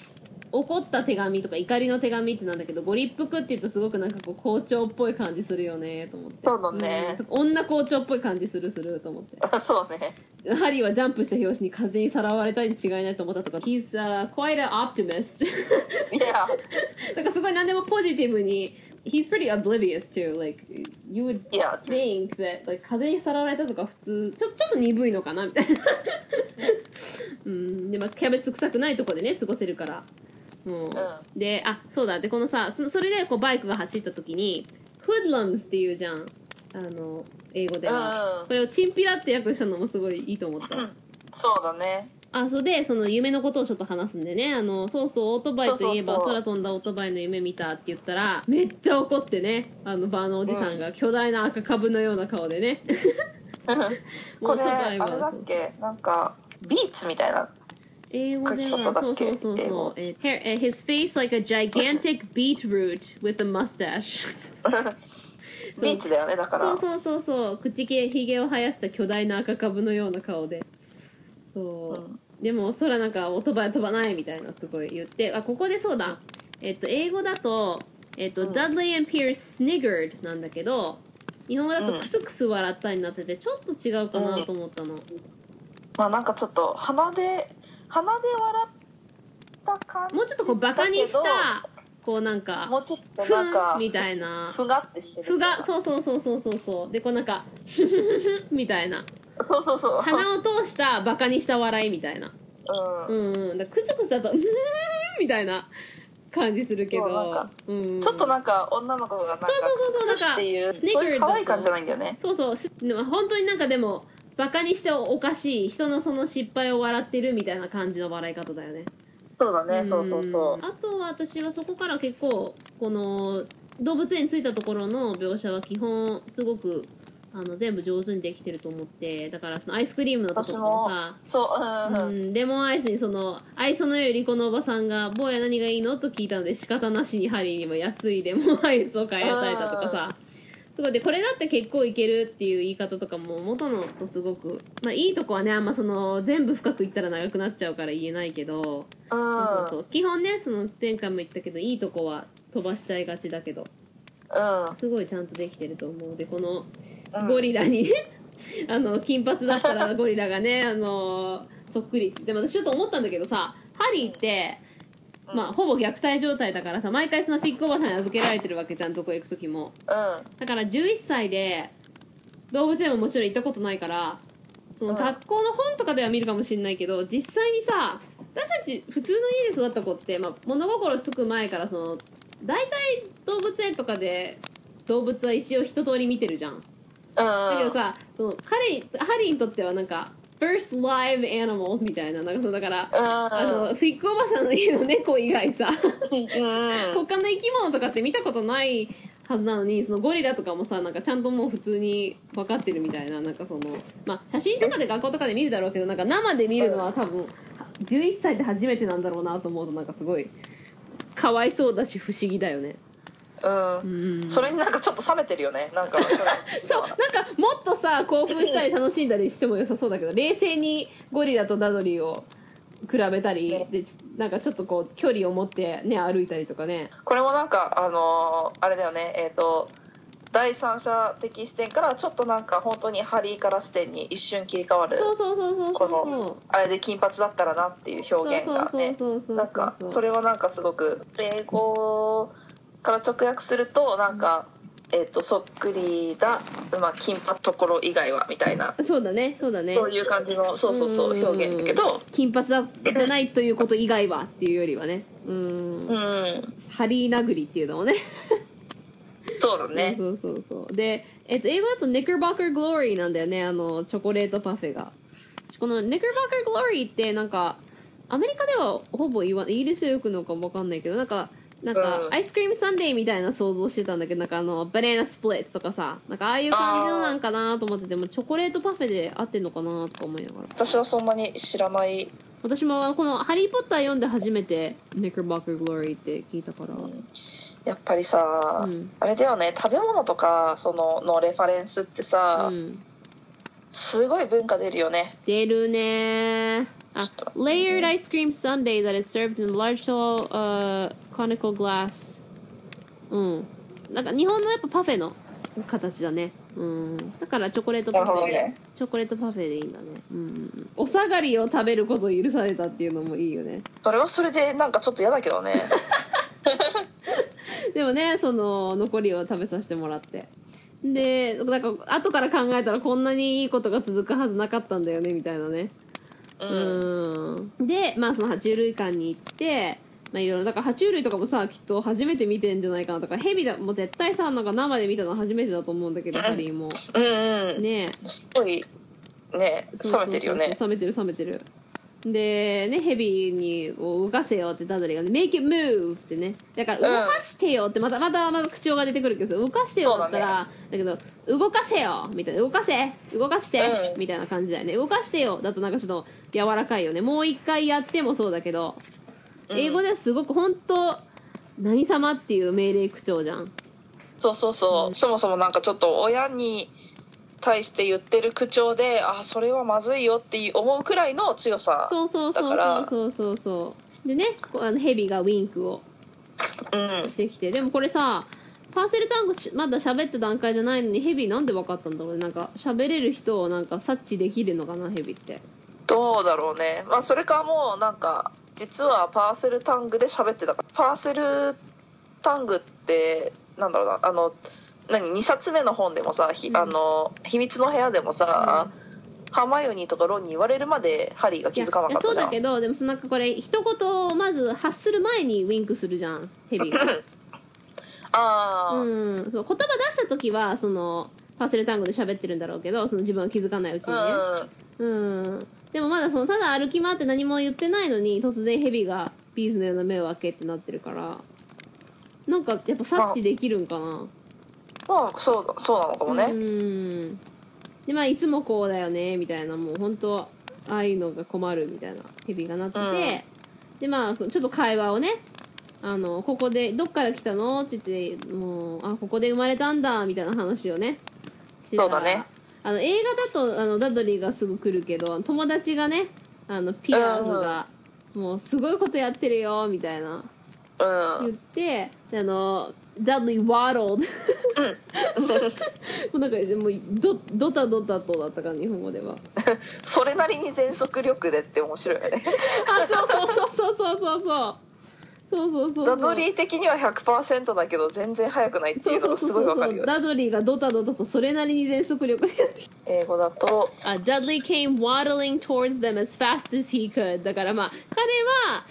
Speaker 2: 怒った手紙とか怒りの手紙ってなんだけどご立腹って言うとすごくなんかこう校長っぽい感じするよねと思って。
Speaker 1: そうだね。
Speaker 2: うん。女校長っぽい感じするすると思って。
Speaker 1: そうね。
Speaker 2: ハリーはジャンプした拍子に風にさらわれたに違いないと思ったとか He's、uh, quite an optimist
Speaker 1: いや。
Speaker 2: だからすごい何でもポジティブに He's pretty oblivious too like you would think that like 風にさらわれたとか普通ちょちょっと鈍いのかなみたいな。うん。でまあキャベツ臭くないとこでね過ごせるからもう、であそうだ。でこのさそそれでこうバイクが走った時に「hoodlums」っていうじゃん。あの英語では、
Speaker 1: うん
Speaker 2: これをチンピラって訳したのもすごいいいと思った、
Speaker 1: そうだね。
Speaker 2: あそうでその夢のことをちょっと話すんでね。あのそうそうオートバイといえば空飛んだオートバイの夢見たって言ったらめっちゃ怒ってね。あのバーのおじさんが巨大な赤株のような顔でね、
Speaker 1: これあれだっけ？なんかビーツみたいな
Speaker 2: 英語ではそうそうそうそう、ええ His face like a gigantic beetroot with a mustache.
Speaker 1: ビーツだよねだから。
Speaker 2: そうそうそうそう。口毛ひげを生やした巨大な赤株のような顔で。そう、
Speaker 1: うん
Speaker 2: でも空なんかオートバイ飛ばないみたいなすごい言って。あここでそうだ。えっと英語だとえっと、
Speaker 1: うん。
Speaker 2: Dudley and Pierce sniggered なんだけど日本語だと
Speaker 1: うん。
Speaker 2: クスクス笑ったになっててちょっと違うかなと思ったの、
Speaker 1: まあなんかちょっと鼻で鼻で笑った感じ
Speaker 2: もうちょっとこうバカにし
Speaker 1: だ
Speaker 2: たこうなんか
Speaker 1: もうちょっ
Speaker 2: ふ
Speaker 1: となんか
Speaker 2: んみたいな。
Speaker 1: ふがってしてる。
Speaker 2: ふがそうそうそうそうそうそう。でこうなんかふふふふみたいな。
Speaker 1: そうそうそう。
Speaker 2: 鼻を通したバカにした笑いみたいな。
Speaker 1: うん。
Speaker 2: うんうん。だクスクスだとうーんみたいな感じするけど。
Speaker 1: か
Speaker 2: うん
Speaker 1: ちょっとなんか女の子がなんか
Speaker 2: そうそうそうそうなんか
Speaker 1: っていうそういう可愛い感じじゃないんだよね。
Speaker 2: そうそう。本当になんかでもバカにしておかしい。人のその失敗を笑ってるみたいな感じの笑い方だよね。
Speaker 1: そうだね。そうそうそ
Speaker 2: あとは私はそこから結構この動物園に着いたところの描写は基本すごくあの全部上手にできてると思ってだからそのアイスクリームのとことかもさ
Speaker 1: うそう。うん
Speaker 2: う
Speaker 1: うん。
Speaker 2: ん、レモンアイスにその愛想のよいリコのおばさんが「坊や何がいいの?」と聞いたので仕方なしにハリーにも安いレモンアイスを買い与えたとかさすごい。でこれだって結構いけるっていう言い方とかも元のとすごくまあいいとこはねあんまその全部深く言ったら長くなっちゃうから言えないけど、
Speaker 1: うん
Speaker 2: そうそう基本ねその前回も言ったけどいいとこは飛ばしちゃいがちだけどすごいちゃんとできてると思う。でこの
Speaker 1: うん。
Speaker 2: ゴリラにね、あの金髪だったらゴリラがねあのそっくり。でも私ちょっと思ったんだけどさハリーって、まあ、ほぼ虐待状態だからさ毎回そのフィックおばさんに預けられてるわけじゃんどこ行く時も。
Speaker 1: うん。
Speaker 2: だから11歳で動物園ももちろん行ったことないからその
Speaker 1: うん。
Speaker 2: 学校の本とかでは見るかもしれないけど実際にさ私たち普通の家で育った子って、まあ、物心つく前からその大体動物園とかで動物は一応一通り見てるじゃん。だけどさその彼ハリーにとってはなんか first live animals みたいななんかそうだから
Speaker 1: うん。
Speaker 2: あのフィックおばさんの家の猫以外さ他の生き物とかって見たことないはずなのにそのゴリラとかもさなんかちゃんともう普通に分かってるみたいななんかそのまあ写真とかで学校とかで見るだろうけどなんか生で見るのは多分11歳で初めてなんだろうなと思うとなんかすごいかわいそうだし不思議だよね
Speaker 1: うん。
Speaker 2: うん。
Speaker 1: それになんかちょっと冷めてるよね。なんか
Speaker 2: そうなんかもっとさ興奮したり楽しんだりしても良さそうだけど冷静にゴリラとダドリーを比べたり
Speaker 1: ね。
Speaker 2: でちなんかちょっとこう距離を持ってね歩いたりとかね。
Speaker 1: これもなんかあのーあれだよね。えっ、と第三者的視点からちょっとなんか本当にハリーから視点に一瞬切り替わる。
Speaker 2: そうそうそうそうそう
Speaker 1: あれで金髪だったらなっていう表現がね。なんかそれはなんかすごく英語から直訳するとなんかえっとそっくりだ、まあ、金髪ところ以外はみたいな。
Speaker 2: そうだねそうだね。
Speaker 1: そういう感じのそうそうそう
Speaker 2: うん。
Speaker 1: 表現だけど。
Speaker 2: 金髪だじゃないということ以外はっていうよりはね。うん。
Speaker 1: うん。
Speaker 2: ハリー殴りっていうのもね。
Speaker 1: そうだね。
Speaker 2: そうそうそうで、えっと、英語だと Knickerbocker Glory なんだよね。あのチョコレートパフェが。この Knickerbocker Glory ってなんかアメリカではほぼ言わイギリスでよくのかもわかんないけどなんかなんか、
Speaker 1: うん。
Speaker 2: アイスクリームサンデーみたいな想像してたんだけどなんかあの banana splits とかさなんかああいう感じのなんかなと思っててもチョコレートパフェで合ってんのかなとか思いながら。
Speaker 1: 私はそんなに知らない。
Speaker 2: 私もこの「ハリー・ポッター」読んで初めて「Knickerbocker Glory」って聞いたから。
Speaker 1: やっぱりさ、
Speaker 2: うん。
Speaker 1: あれだよね。食べ物とかそののレファレンスってさ、
Speaker 2: うん。
Speaker 1: すごい文化出るよね。
Speaker 2: 出るねあ
Speaker 1: ちょっと
Speaker 2: layered ice cream sundae that is served in large tall、uh, conical glass. うんなんか日本のやっぱパフェの形だね。うん。だからチョコレートパフェで、
Speaker 1: ね。
Speaker 2: チョコレートパフェでいいんだね。うん。お下がりを食べることを許されたっていうのもいいよね。
Speaker 1: それはそれでなんかちょっと嫌だけどね。
Speaker 2: でもねその残りを食べさせてもらって。でなんか後から考えたらこんなにいいことが続くはずなかったんだよねみたいなね
Speaker 1: うん、
Speaker 2: うんでまあその爬虫類館に行ってまあいろいろ。だから爬虫類とかもさきっと初めて見てんじゃないかな。とかヘビだもう絶対さなんか生で見たの初めてだと思うんだけどハリーも。
Speaker 1: うんうん。
Speaker 2: ね。
Speaker 1: すごいね冷めてるよね。
Speaker 2: 冷めてる冷めてるでねヘビにを動かせよってダドリーがね「make it move」ってね。だから動かしてよってまたまたまた口調が出てくるけど動かしてよだったらだ,、けど動かせよみたいな。動かせ動かして、
Speaker 1: うん。
Speaker 2: みたいな感じだよね。動かしてよだとなんかちょっと柔らかいよね。もう一回やってもそうだけど
Speaker 1: うん。
Speaker 2: 英語ではすごく本当何様っていう命令口調じゃん。
Speaker 1: そうそうそう、そもそもなんかちょっと親に対して言ってる口調であそれはまずいよって思うくらいの強さ
Speaker 2: そうそうそうそう。そうそうそうでねあのヘビがウィンクを
Speaker 1: うん。
Speaker 2: してきて。でもこれさパーセル単語しまだ喋った段階じゃないのにヘビなんで分かったんだろうね。なんか喋れる人をなんか察知できるのかなヘビって。
Speaker 1: どうだろうね。まあそれかもうなんか実はパーセルタングで喋ってたから。パーセルタングってなんだろうなあの何2冊目の本でもさ、ひ
Speaker 2: うん。
Speaker 1: あの秘密の部屋でもさ、ハーマイオニーとかロンに言われるまでハリーが気づかなかった
Speaker 2: そうだけどでもそのなんかこれ一言をまず発する前にウィンクするじゃんヘビが
Speaker 1: ああ、
Speaker 2: うんそう言葉出した時はそのパーセル単語で喋ってるんだろうけどその自分は気づかないうちにね。うん。でもまだそのただ歩き回って何も言ってないのに突然ヘビがビーズのような目を開けってなってるからなんかやっぱ察知できるんかな
Speaker 1: まあそうだそうなのかもね、
Speaker 2: うん。でまあいつもこうだよねみたいなもう本当ああいうのが困るみたいなヘビがなってて、
Speaker 1: うん。
Speaker 2: でまあちょっと会話をねあのここでどっから来たのって言ってもうあここで生まれたんだみたいな話をねしてた
Speaker 1: そうだね。
Speaker 2: あの映画だとあのダドリーがすぐ来るけど友達がねあのピアノが、もうすごいことやってるよみたいな。
Speaker 1: うん
Speaker 2: 言ってであのダドリーワードもうなんかもうドドタドタとだったから日本語では。
Speaker 1: それなりに全速力でって面白いよね。
Speaker 2: あそうそうそうそうそうそうそう。そうそうそう
Speaker 1: ダドリー的には100%だけど全然速くないって
Speaker 2: そそうそう
Speaker 1: いうう。のがすごいわかるよね。
Speaker 2: そうダドリーがドタドタとそれなりに全速力で。
Speaker 1: 英語だと
Speaker 2: あ Dudley came waddling towards them as fast as he could だからまあ彼は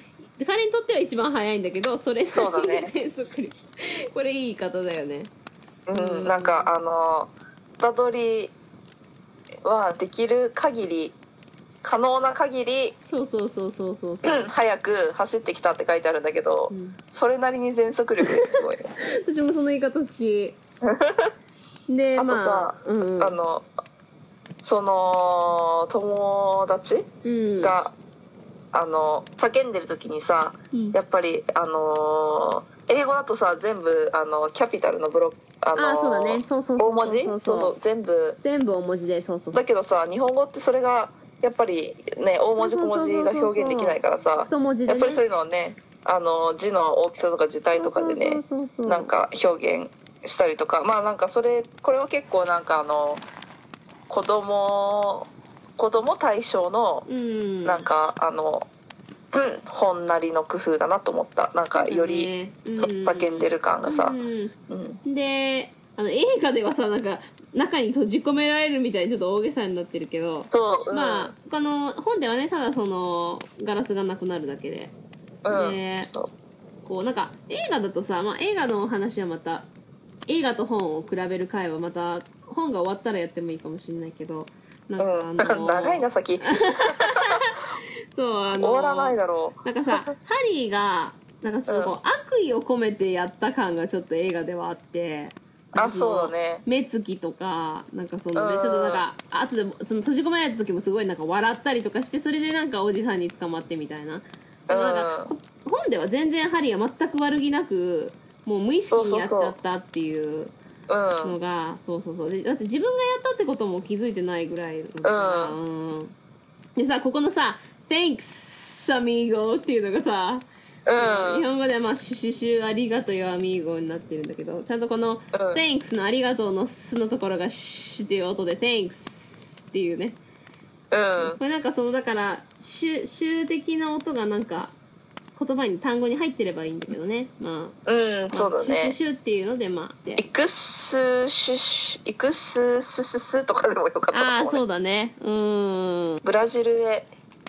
Speaker 2: 彼にとっては一番速いんだけどそれなり
Speaker 1: そうだね。
Speaker 2: に全速力、これいい言い方だよね。
Speaker 1: うん、
Speaker 2: うん。
Speaker 1: なんかあのダドリーはできる限り可能な限り
Speaker 2: そうそうそうそうそう。
Speaker 1: う
Speaker 2: そうん
Speaker 1: 早く走ってきたって書いてあるんだけど、
Speaker 2: うん。
Speaker 1: それなりに全速力で すごい
Speaker 2: 私もその言い方好き。で
Speaker 1: あとさ
Speaker 2: まあうんうん。
Speaker 1: あのその友達
Speaker 2: うん。
Speaker 1: が、あの叫んでる時にさ
Speaker 2: うん。
Speaker 1: やっぱりあのー英語だとさ全部あのキャピタルのブロックあのー
Speaker 2: あそうだね。そうそう
Speaker 1: 大文字？
Speaker 2: そう
Speaker 1: 全部。
Speaker 2: 全部大文字でそうそう。
Speaker 1: だけどさ日本語ってそれがやっぱりね大文字小文字が表現できないからさやっぱりそういうのをねあの字の大きさとか字体とかでねなんか表現したりとか。まあなんかそれこれは結構なんかあの子供子供対象の
Speaker 2: うん。
Speaker 1: なんかあの、うん、本なりの工夫だなと思った。なんかよりそ叫んでる感がさ。
Speaker 2: であの映画ではさなんか中に閉じ込められるみたいにちょっと大げさになってるけど、
Speaker 1: そう、うん、
Speaker 2: まあこの本ではねただそのガラスがなくなるだけで。
Speaker 1: うん、
Speaker 2: ね
Speaker 1: そう。
Speaker 2: こうなんか映画だとさ、まあ、映画の話はまた映画と本を比べる回はまた本が終わったらやってもいいかもしれないけどなんか
Speaker 1: うん、
Speaker 2: あの
Speaker 1: 長いな先。
Speaker 2: そうあの
Speaker 1: 終わらないだろ
Speaker 2: なんかさハリーがなんかちょっとこう、悪意を込めてやった感がちょっと映画ではあって
Speaker 1: あそうだね。
Speaker 2: 目つきとかなんかそのね
Speaker 1: うん。
Speaker 2: ちょっとなんか後でもその閉じ込められた時もすごいなんか笑ったりとかしてそれでなんかおじさんに捕まってみたいな。でもなんか本では全然ハリーは全く悪気なくもう無意識にやっちゃったっていう。
Speaker 1: うん
Speaker 2: のがそうそうそう。でだって自分がやったってことも気づいてないぐらいだから。うん。でさここのさ「Thanks amigo」っていうのがさ
Speaker 1: うん。
Speaker 2: 日本語ではまあ「シュシュシュありがとうよアミーゴ」になってるんだけど。ちゃんとこの「Thanks」の「ありがとう」の「す」のところが「シュっていう音で「Thanks」っていうね。
Speaker 1: うん。
Speaker 2: これなんかそのだからシュシュ的な音がなんか言葉に単語に入ってればいいんだけどね。まあ。
Speaker 1: うんそうだ
Speaker 2: まあシュシュ
Speaker 1: ね
Speaker 2: シュっていうのでまあ。で
Speaker 1: イクスシュシュイクススススとかでもよかった
Speaker 2: ああそうだねうーん
Speaker 1: ブラジルへ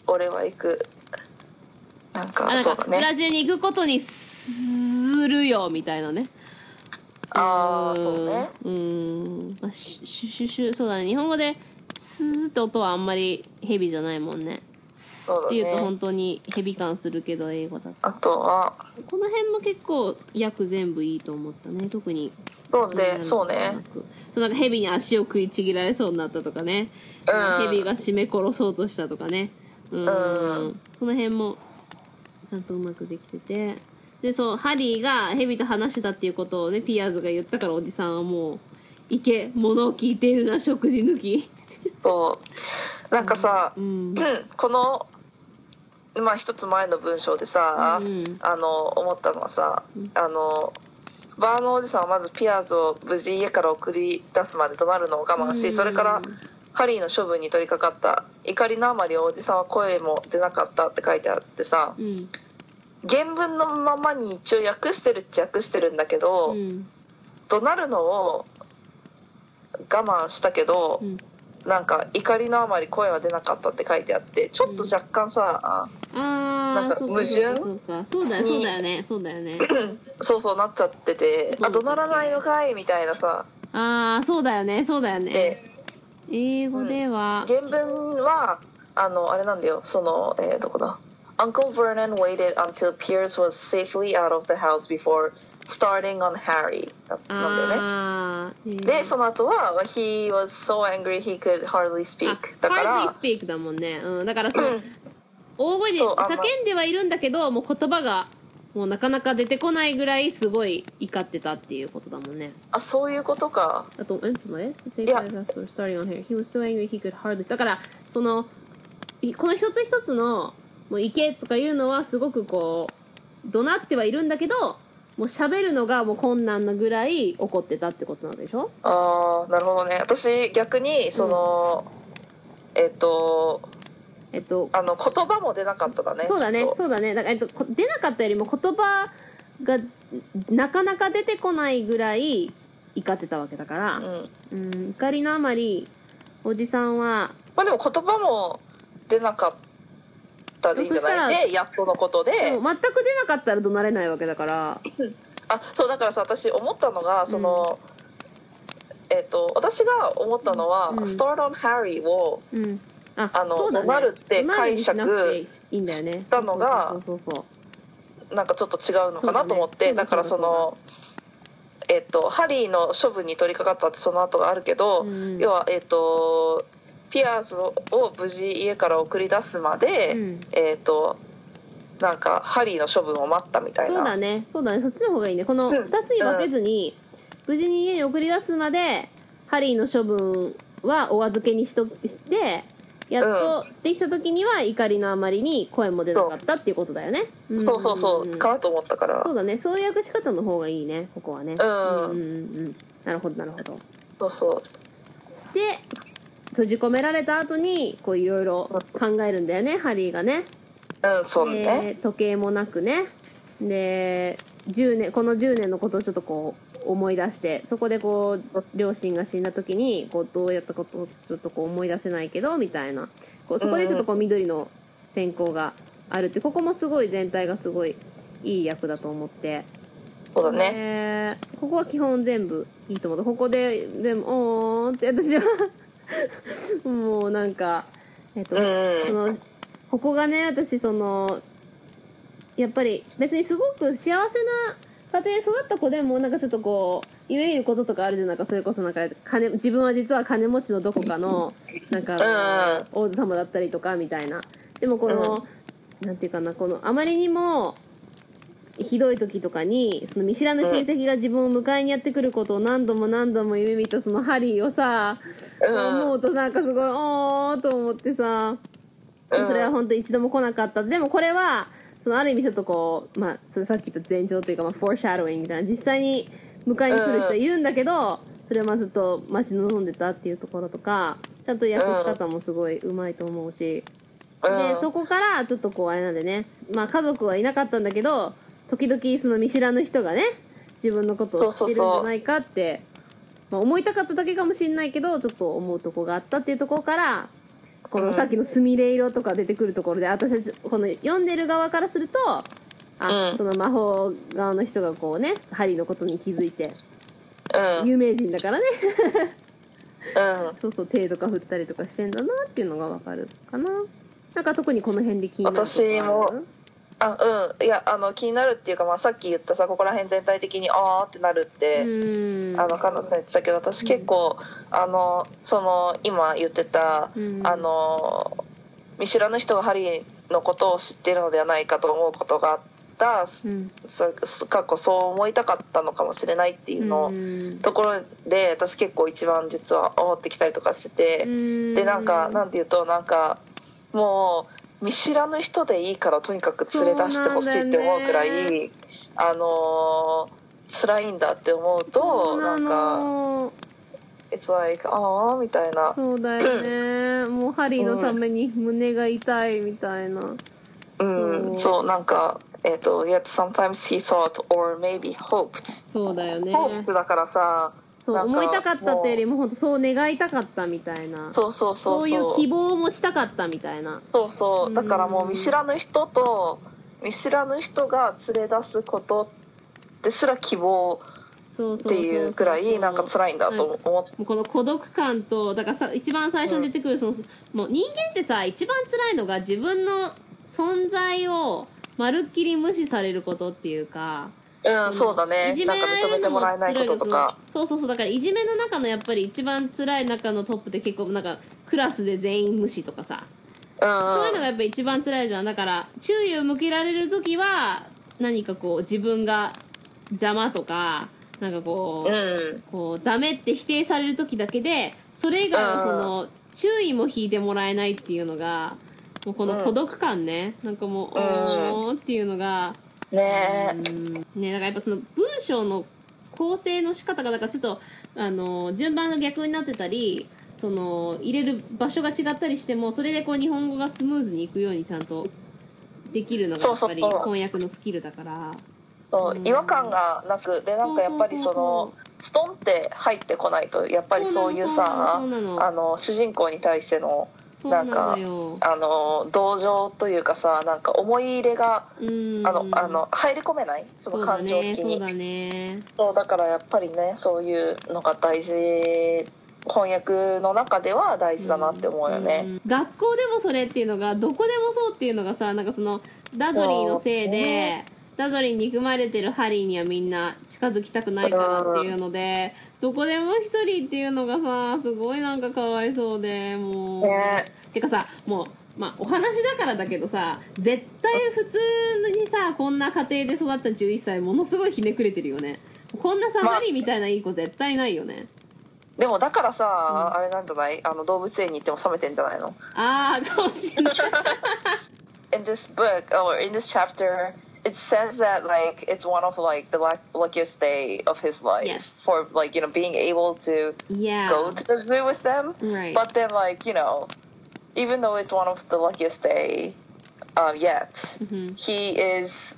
Speaker 1: 俺は行くなん
Speaker 2: あ
Speaker 1: かそうだね
Speaker 2: ラジルに行くことにするよみたいなね
Speaker 1: ああそうね
Speaker 2: うーんまあシュシュシュシュそうだね日本語でスーって音はあんまりヘビじゃないもんねっていうと
Speaker 1: ね
Speaker 2: 本当にヘビ感するけど英語だと。
Speaker 1: あとは
Speaker 2: この辺も結構訳全部いいと思ったね。特に。
Speaker 1: そうねそうね。
Speaker 2: そうなんかヘビに足を食いちぎられそうになったとかね、
Speaker 1: うん。
Speaker 2: ヘビが締め殺そうとしたとかね。うん。
Speaker 1: うん。
Speaker 2: その辺もちゃんとうまくできてて。でそうハリーがヘビと話したっていうことをねピアーズが言ったからおじさんはもう行け物を聞いているな食事抜き
Speaker 1: そう。なんかさ、
Speaker 2: うん。
Speaker 1: このまあ一つ前の文章でさ、
Speaker 2: うん。
Speaker 1: あの思ったのはさ、あのバーのおじさんはまずピアーズを無事家から送り出すまで怒鳴るのを我慢し、
Speaker 2: うん。
Speaker 1: それからハリーの処分に取り掛かった怒りのあまりおじさんは声も出なかったって書いてあってさ
Speaker 2: うん。
Speaker 1: 原文のままに一応訳してるっちゃ訳してるんだけど、
Speaker 2: うん。
Speaker 1: 怒鳴るのを我慢したけど、
Speaker 2: うん
Speaker 1: なんか怒りのあまり声は出なかったって書いてあってちょっと若干さ、
Speaker 2: あ
Speaker 1: なんか矛盾？
Speaker 2: そうだよそうだよね。そうだよね。
Speaker 1: そうそうなっちゃっててあ怒鳴らないのかいみたいなさ。
Speaker 2: ああそうだよね。そうだよね。
Speaker 1: で
Speaker 2: 英語では、
Speaker 1: 原文はあのあれなんだよ。そのえー、どこだ？Uncle Vernon waited until Pierce was safely out of the house before starting on Harry んだよね。でその後は He was so angry he could hardly speak.
Speaker 2: あ
Speaker 1: だから
Speaker 2: hardly speak だもんね、うん、だからその、
Speaker 1: うん。
Speaker 2: 大声で叫んではいるんだけどもう言葉がもうなかなか出てこないぐらいすごい怒ってたっていうことだもんね。
Speaker 1: あそういうことか。
Speaker 2: あとえちょっと待って。
Speaker 1: いや。
Speaker 2: Starting on here he was so angry he could hardly だからそのいこの一つ一つのもう行けとかいうのはすごくこう怒鳴ってはいるんだけどもう喋るのがもう困難なぐらい怒ってたってことなんでしょ？
Speaker 1: ああなるほどね。私逆にその、えっ、と
Speaker 2: えっと
Speaker 1: あの言葉も出なかっただね。
Speaker 2: そうだね。そうだね。だから、えっと、こ出なかったよりも言葉がなかなか出てこないぐらい怒ってたわけだから、
Speaker 1: うん。
Speaker 2: うん、怒りのあまりおじさんは
Speaker 1: まあでも言葉も出なかったでいいんじゃない？でやっとのことで。
Speaker 2: 全く出なかったら怒鳴れないわけだから。
Speaker 1: あそうだからさ私思ったのがその、えっ、と私が思ったのは「
Speaker 2: うん。
Speaker 1: Start on Harry」を
Speaker 2: うん。あ
Speaker 1: あの
Speaker 2: そうだね。
Speaker 1: 怒鳴るって解
Speaker 2: いいんだよね。
Speaker 1: したのがなんかちょっと違うのかなと思ってだ,、
Speaker 2: そうだね
Speaker 1: からそのえっ、とハリーの処分に取り掛かったってその後があるけど、
Speaker 2: うん。
Speaker 1: 要はえっ、とピアーズを無事家から送り出すまで、
Speaker 2: うん。
Speaker 1: えっ、となんかハリーの処分を待ったみたいな。
Speaker 2: そうだね。そうだね。そっちの方がいいね。この
Speaker 1: うん。
Speaker 2: 2つに分けずに、無事に家に送り出すまでハリーの処分はお預けにしとしてやっとできた時には怒りのあまりに声も出なかったっていうことだよね。
Speaker 1: そうそうそう、
Speaker 2: んんん。
Speaker 1: かなと思ったから。
Speaker 2: そうだね。そういう訳し方の方がいいね。ここはね。
Speaker 1: うん。
Speaker 2: うんうんうん。なるほどなるほど。
Speaker 1: そうそう。
Speaker 2: で閉じ込められた後にこういろいろ考えるんだよねハリーがね。
Speaker 1: うんそうね。
Speaker 2: で時計もなくね。で10年この10年のことをちょっとこう思い出してそこでこう両親が死んだ時にこうどうやったことをちょっとこう思い出せないけどみたいな。こうそこでちょっとこう緑の天候があるってここもすごい全体がすごいいい役だと思って。
Speaker 1: そうだね。
Speaker 2: ねここは基本全部いいと思う。ここででもおーって私はもうなんかえっと、
Speaker 1: うんうん。
Speaker 2: そのここがね私そのやっぱり別にすごく幸せな家庭に育った子でもなんかちょっとこう夢見ることとかあるじゃんなんかそれこそなんか金自分は実は金持ちのどこかのなんか王子様だったりとかみたいな。でもこの、なんていうかなこのあまりにもひどい時とかにその見知らぬ親戚が自分を迎えにやってくることを何度も何度も夢見たそのハリーをさ、
Speaker 1: うん。
Speaker 2: 思うとなんかすごいおーと思ってさ、
Speaker 1: うん。
Speaker 2: それは本当一度も来なかった。でもこれはそのある意味ちょっとこうまあそれさっき言った前兆というか、まあ、フォーシャドウィングみたいな実際に迎えに来る人はいるんだけど、それはまあずっと待ち望んでたっていうところとかちゃんと訳し方もすごいうまいと思うし、
Speaker 1: うん。
Speaker 2: でそこからちょっとこうあれなんでね。まあ家族はいなかったんだけど時々その見知らぬ人がね自分のことを知ってるんじゃないかってまあ、思いたかっただけかもしれないけどちょっと思うとこがあったっていうところからこのさっきの「すみれ色」とか出てくるところで私たちこの読んでる側からするとあ、
Speaker 1: うん。
Speaker 2: その魔法側の人がこうねハリーのことに気づいて
Speaker 1: うん。
Speaker 2: 有名人だからね。
Speaker 1: うん。
Speaker 2: そうそう手とか振ったりとかしてんだなっていうのがわかるかな。なんか特にこの辺で気になる？
Speaker 1: 私もあうん。いやあの気になるっていうか、まあ、さっき言ったさここら辺全体的にあーってなるって、
Speaker 2: うん。
Speaker 1: あの彼女さん言ってたけど私結構、あのその今言ってた、
Speaker 2: うん。
Speaker 1: あの見知らぬ人がハリーのことを知っているのではないかと思うことがあった
Speaker 2: うん。
Speaker 1: そ過去そう思いたかったのかもしれないっていうの、
Speaker 2: うん。
Speaker 1: ところで私結構一番実は思ってきたりとかしてて、
Speaker 2: うん。
Speaker 1: でなんかなんていうとなんかもう見知らぬ人でいいからとにかく連れ出してほしいって思うくらい、
Speaker 2: そうなん
Speaker 1: あのー辛いんだって思うと
Speaker 2: な
Speaker 1: なんか
Speaker 2: の
Speaker 1: It's like ああみたいな。
Speaker 2: そうだよね。もうハリーのために胸が痛いみたいな。
Speaker 1: うん、
Speaker 2: うん。
Speaker 1: そう。なんかえっ、と Yet sometimes he thought or maybe hoped
Speaker 2: そうだよね。
Speaker 1: hoped だからさ
Speaker 2: そう思いたかったっていうよりも本当そう願いたかったみたいな。
Speaker 1: そうそうそう
Speaker 2: そう。いう希望もしたかったみたいな。
Speaker 1: そうそう。だからもう見知らぬ人と見知らぬ人が連れ出すことですら希望っていうくらいなんか辛いんだと思って
Speaker 2: この孤独感とだからさ一番最初に出てくるその、もう人間ってさ一番辛いのが自分の存在をまるっきり無視されることっていうか
Speaker 1: うんそうだね。
Speaker 2: いじめ
Speaker 1: なんから認めてもらえないこととか。
Speaker 2: そうそうそうだからいじめの中のやっぱり一番辛い中のトップって結構なんかクラスで全員無視とかさ。
Speaker 1: うん。
Speaker 2: そういうのがやっぱ一番辛いじゃん。だから注意を向けられる時は何かこう自分が邪魔とかなんかこう、
Speaker 1: うん。
Speaker 2: こうダメって否定される時だけでそれ以外はその注意も引いてもらえないっていうのがもうこの孤独感ね、なんかもう、
Speaker 1: うん。
Speaker 2: おーっていうのが、
Speaker 1: ね。
Speaker 2: うん。ねだからやっぱその文章の構成の仕方がだからちょっとあの順番が逆になってたりその入れる場所が違ったりしてもそれでこう日本語がスムーズにいくようにちゃんとできるのがやっぱり翻訳のスキルだから。
Speaker 1: そう。
Speaker 2: うん。
Speaker 1: 違和感がなくでなんかやっぱりそのストンって入ってこないとやっぱりそういうさ
Speaker 2: の
Speaker 1: 主人公に対しての
Speaker 2: な
Speaker 1: なんかあの同情というかさなんか思い入れが
Speaker 2: うん。
Speaker 1: あのあの入り込めない？その感情的に。
Speaker 2: ねそうだね。
Speaker 1: そうだからやっぱりねそういうのが大事。翻訳の中では大事だなって思うよね、
Speaker 2: うん。学校でもそれっていうのがどこでもそうっていうのがさなんかそのダドリーのせいで、ダドリーに憎まれてるハリーにはみんな近づきたくないからっていうので、どこでも一人っていうのがさすごいなんかかわいそうでもう、
Speaker 1: ね。
Speaker 2: てかさもうまあお話だからだけどさ絶対普通にさこんな家庭で育った11歳ものすごいひねくれてるよね。こんなさ、
Speaker 1: まあ
Speaker 2: ハリーみたいないい子絶対ないよね。
Speaker 1: でもだからさ、あれなんじゃない？あの動物園に行っても冷めてんじゃないの？
Speaker 2: ああかもしれない。
Speaker 1: In this book or in this chapter it says that like it's one of like the luck- luckiest day of his life
Speaker 2: Yes.
Speaker 1: for like you know being able to
Speaker 2: Yeah.
Speaker 1: go to the zoo with them
Speaker 2: Right.
Speaker 1: but then like you know even though it's one of the luckiest day uh, yet
Speaker 2: Mhm.
Speaker 1: he is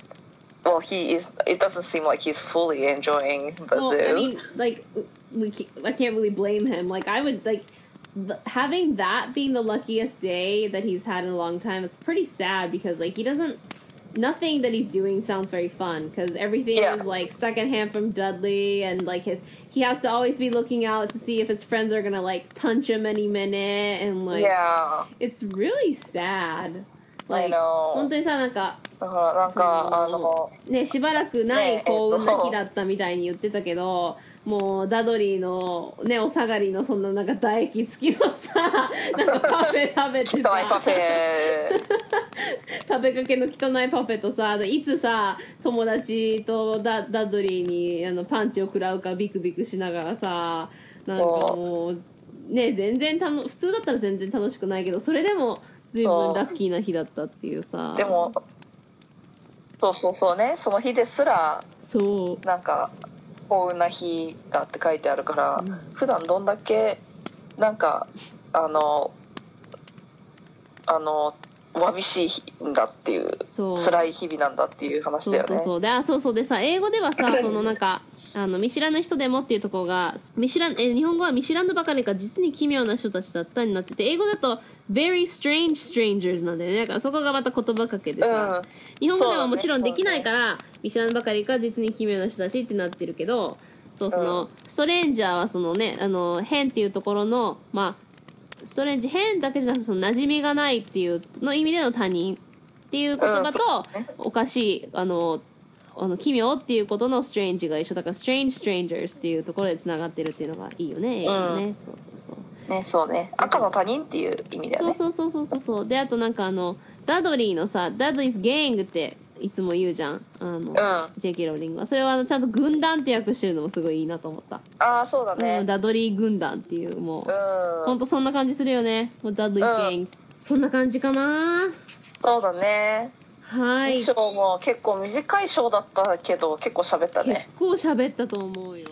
Speaker 1: well, he is. It doesn't seem like he's fully enjoying the
Speaker 2: Well,
Speaker 1: zoo.
Speaker 2: I mean, like, we can't, I can't really blame him. Like, I would like th- having that being the luckiest day that he's had in a long time. It's pretty sad because like he doesn't Nothing that he's doing sounds very fun because everything
Speaker 1: Yeah.
Speaker 2: is like secondhand from Dudley and like his he has to always be looking out to see if his friends are gonna like punch him any minute and like
Speaker 1: yeah,
Speaker 2: it's really sad.
Speaker 1: I
Speaker 2: Like 本
Speaker 1: know.
Speaker 2: 当にさなんか
Speaker 1: だからなんかあの
Speaker 2: ねしばらくない
Speaker 1: ね
Speaker 2: 幸運な
Speaker 1: えっと
Speaker 2: 日だったみたいに言ってたけど、 もうダドリーのねお下がりのそんななんか唾液付きのさ なんかパフェ食べて
Speaker 1: 汚い
Speaker 2: さ
Speaker 1: パフェ。
Speaker 2: 食べかけの汚いパフェとさいつさ友達とダダドリーにあのパンチを食らうかビクビクしながらさなんかもうね全然たの普通だったら全然楽しくないけどそれでも随分ラッキーな日だったっていうさ。
Speaker 1: でも、そうそうそうね、その日ですら
Speaker 2: そう。
Speaker 1: なんか幸運な日だって書いてあるから、普段どんだけなんかあのあのわびしい日だっていう
Speaker 2: そう。
Speaker 1: 辛い日々なんだっていう話
Speaker 2: そう
Speaker 1: だよね。
Speaker 2: そうそう。であそうそう。でさ英語ではさ そのなんかあの見知らぬ人でもっていうところが見知らんえ日本語は見知らぬばかりか実に奇妙な人たちだったになってて英語だと very strange strangers なんだよね。だからそこがまた言葉かけでさ、日本語ではもちろんできないから、見知らぬばかりか実に奇妙な人たちってなってるけどそうその、
Speaker 1: うん。
Speaker 2: ストレンジャーはそのねあの変っていうところのまあストレンジ変だけじゃなくてその馴染みがないっていうの意味での他人っていう言葉と、
Speaker 1: うん。ね
Speaker 2: おかしいあのあの奇妙っていうことの strange が一緒だから strange strangers っていうところでつながってるっていうのがいいよね英語のね、
Speaker 1: うん
Speaker 2: そうそうそう。
Speaker 1: ねそうね。赤の他人っていう意味だよね。
Speaker 2: そうそうそうそうそうそう。であとなんかあのダドリーのさダドリーズ・ゲーングっていつも言うじゃん。あの、
Speaker 1: ん。
Speaker 2: JK ローリングは。それはちゃんと軍団って訳してるのもすごいいいなと思った、
Speaker 1: ああそうだ
Speaker 2: うん、
Speaker 1: ね。
Speaker 2: ダドリー軍団っていうもう、
Speaker 1: うん。
Speaker 2: ほんとそんな感じするよね。もうダドリーズ・ゲーング、そんな感じかな。
Speaker 1: そうだね。
Speaker 2: はい。
Speaker 1: ショーも結構短いショーだったけど結構喋った
Speaker 2: 結
Speaker 1: ね。
Speaker 2: 構喋ったと思うよ。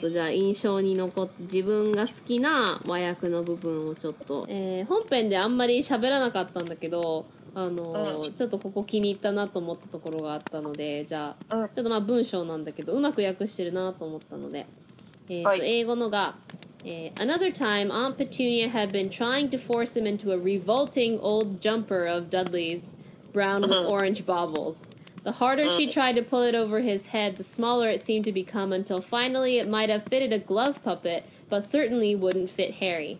Speaker 2: とじゃあ印象に残って自分が好きな和訳の部分をちょっと、えー本編であんまり喋らなかったんだけどあのーちょっとここ気に入ったなと思ったところがあったのでじゃあ
Speaker 1: うん。
Speaker 2: ちょっとまあ文章なんだけどうまく訳してるなと思ったので、えーと
Speaker 1: はい。
Speaker 2: 英語のが、えー Another time Aunt Petunia had been trying to force him into a revolting old jumper of Dudley's brown with orange baubles. The harder she tried to pull it over his head, the smaller it seemed to become until finally it might have fitted a glove puppet, but certainly wouldn't fit Harry.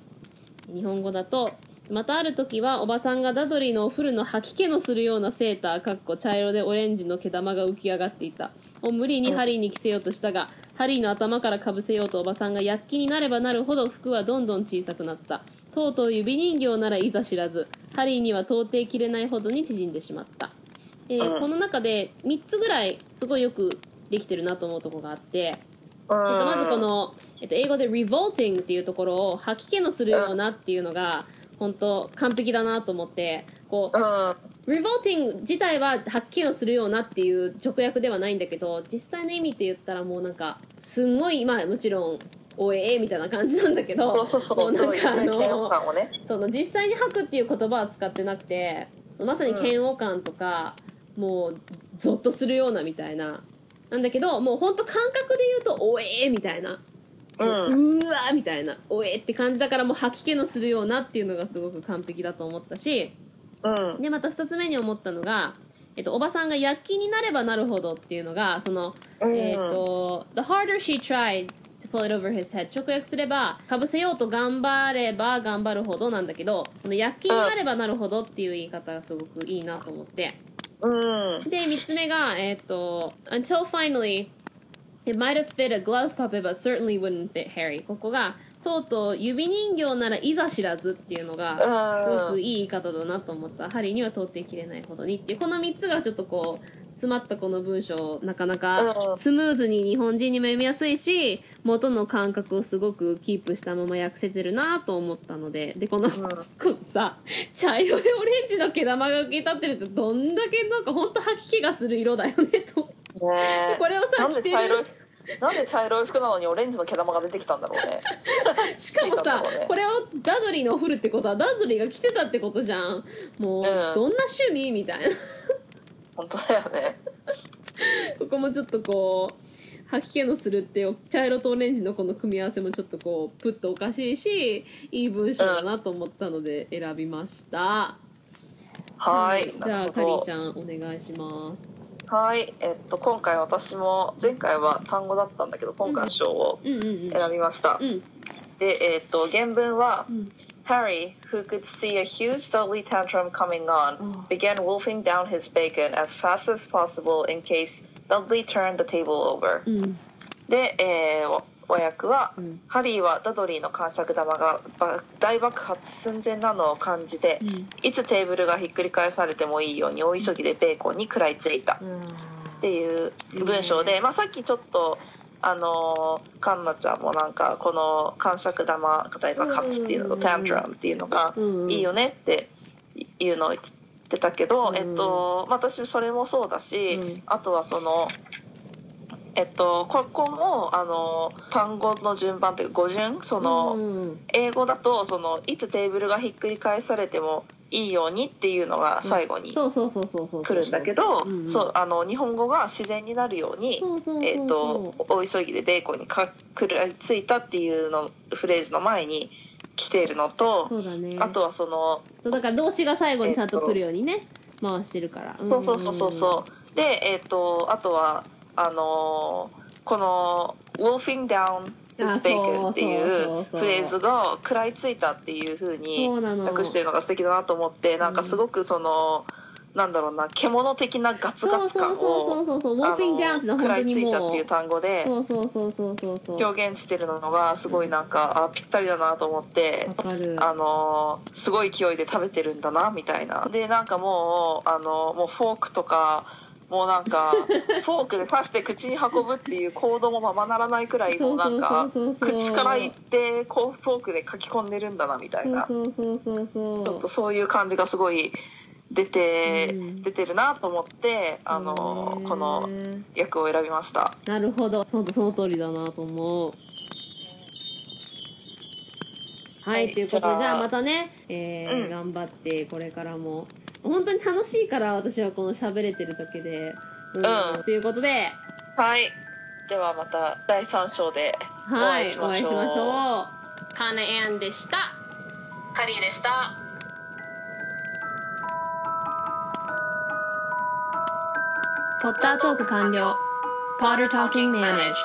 Speaker 2: 日本語だと、またある時はおばさんがダドリーのお風呂の吐き気のするようなセーター、かっこ茶色でオレンジの毛玉が浮き上がっていた。 を無理にハリーに着せようとしたが、ハリーの頭からかぶせようとおばさんが躍起になればなるほど服はどんどん小さくなった。とうとう指人形ならいざ知らず、ハリーには到底着れないほどに縮んでしまった。えー
Speaker 1: うん
Speaker 2: この中で3つぐらいすごいよくできてるなと思うとこがあって、まずこの、えっと、英語で revolting っていうところを吐き気のするようなっていうのが本当完璧だなと思ってこう
Speaker 1: うん
Speaker 2: revolting 自体は吐き気のするようなっていう直訳ではないんだけど実際の意味って言ったらもうなんかすんごいまあもちろんおええみたいな感じなんだけど も
Speaker 1: そう
Speaker 2: なんかあのその実際に吐くっていう言葉は使ってなくてまさに嫌悪感とか、もうゾッとするようなみたいな。なんだけどもう本当感覚で言うと「おえー」みたいな「
Speaker 1: うん。
Speaker 2: うわー」みたいな「おえー」って感じだからもう吐き気のするようなっていうのがすごく完璧だと思ったし
Speaker 1: うん。
Speaker 2: でまた2つ目に思ったのが、えっと、おばさんが躍起になればなるほどっていうのがその、
Speaker 1: うん。
Speaker 2: えっと「The harder she tried to pull it over his head」直訳すればかぶせようと頑張れば頑張るほどなんだけどこの躍起になればなるほどっていう言い方がすごくいいなと思って。
Speaker 1: うん。
Speaker 2: で3つ目がえっと「Until finally it might have fit a glove puppet but certainly wouldn't fit Harry」ここがとうとう指人形ならいざ知らずっていうのがすごくいい言い方だなと思った。ハリーには到底きれないほどにっていう。この3つがちょっとこう詰まったこの文章なかなか
Speaker 1: うん。
Speaker 2: スムーズに日本人にも読みやすいし元の感覚をすごくキープしたまま訳せてるなと思ったので。でこの、このさ茶色でオレンジの毛玉が浮き立ってるってどんだけなんか本当吐き気がする色だよねと。
Speaker 1: ねえ。
Speaker 2: これをさ着てる
Speaker 1: なんで茶色い服なのにオレンジの毛玉が出てきたんだろうね。
Speaker 2: しかもさ
Speaker 1: ね。
Speaker 2: これをダドリーのお風呂ってことはダドリーが着てたってことじゃん。もう、
Speaker 1: うん。
Speaker 2: どんな趣味？みたいな。
Speaker 1: 本当だよね。
Speaker 2: ここもちょっとこう吐き気のするっていう茶色とオレンジのこの組み合わせもちょっとこうプッとおかしいしいい文章だなと思ったので選びました、
Speaker 1: はい。
Speaker 2: じゃあかりーちゃんお願いします
Speaker 1: はいえっと今回私も前回は単語だったんだけど今回は章を
Speaker 2: うんうんうん
Speaker 1: 選びました、
Speaker 2: うん
Speaker 1: でえっと原文は
Speaker 2: うん
Speaker 1: Harry, who could see a huge dudley tantrum coming on,
Speaker 2: Oh.
Speaker 1: began wolfing down his bacon as fast as possible in case Dudley turned the table over.
Speaker 2: うん
Speaker 1: で、えー 和訳は、
Speaker 2: うん。
Speaker 1: ハリーはダドリーの感触玉がば大爆発寸前なのを感じて、
Speaker 2: うん。
Speaker 1: いつテーブルがひっくり返されてもいいように大急ぎでベーコンに食らいついた。っていう文章で、まあ、さっきちょっとあのーカンナちゃんもなんかこの感触玉が大爆発っていうのと
Speaker 2: うん。
Speaker 1: タントラムっていうのが
Speaker 2: うん。
Speaker 1: いいよねっていうのを言ってたけど、
Speaker 2: うん。
Speaker 1: えっと、まあ私それもそうだし、
Speaker 2: うん。
Speaker 1: あとはそのえっとここもあの単語の順番というか語順その、
Speaker 2: うん
Speaker 1: 英語だとそのいつテーブルがひっくり返されてもいいようにっていうのが最後に
Speaker 2: そうそうそうそうそう
Speaker 1: 来るんだけど、日本語が自然になるように
Speaker 2: そうそうそうそう。
Speaker 1: えっと大急ぎでベーコンにか食らいついたっていうのフレーズの前に来ているのと、
Speaker 2: そうだね。
Speaker 1: あとはその
Speaker 2: だから動詞が最後にちゃんと来るようにね、回してるから、
Speaker 1: そうそうそうそうそう。でえっ、とあとはあのーこの「wolfing down
Speaker 2: あ
Speaker 1: his bacon」ってい
Speaker 2: そう
Speaker 1: フレーズが食らいついたっていう風に
Speaker 2: そうなの。
Speaker 1: 訳してるのが素敵だなと思ってなんかすごくその、なんだろうな獣的なガツガツ感を食らいついた
Speaker 2: も
Speaker 1: っていう単語で
Speaker 2: そうそうそうそうそう。そう
Speaker 1: 表現してるのがすごいなんかあぴったりだなと思ってあのーすごい勢いで食べてるんだなみたいな。でなんかもうあのーもうフォークとかもうなんか フォークで刺して口に運ぶっていう行動もままならないくらいもうなんか口からいってこうフォークで書き込んでるんだなみたいな。ちょっとそういう感じがすごい出て、
Speaker 2: うん。
Speaker 1: 出てるなと思ってあのー。この役を選びました。
Speaker 2: なるほど。本当その通りだなと思う。はい、
Speaker 1: はい
Speaker 2: ということで
Speaker 1: じゃあ。
Speaker 2: じゃあまたね、えー
Speaker 1: うん。
Speaker 2: 頑張ってこれからも本当に楽しいから私はこの喋れてるだけで。うん、
Speaker 1: うん。
Speaker 2: ということで。
Speaker 1: はい。ではまた第3章でお
Speaker 2: はい
Speaker 1: 会いしましょう,、
Speaker 2: お会いしましょう。カナエンでした。
Speaker 1: カリーでした。
Speaker 2: ポッタートーク完了。Potter Talking Managed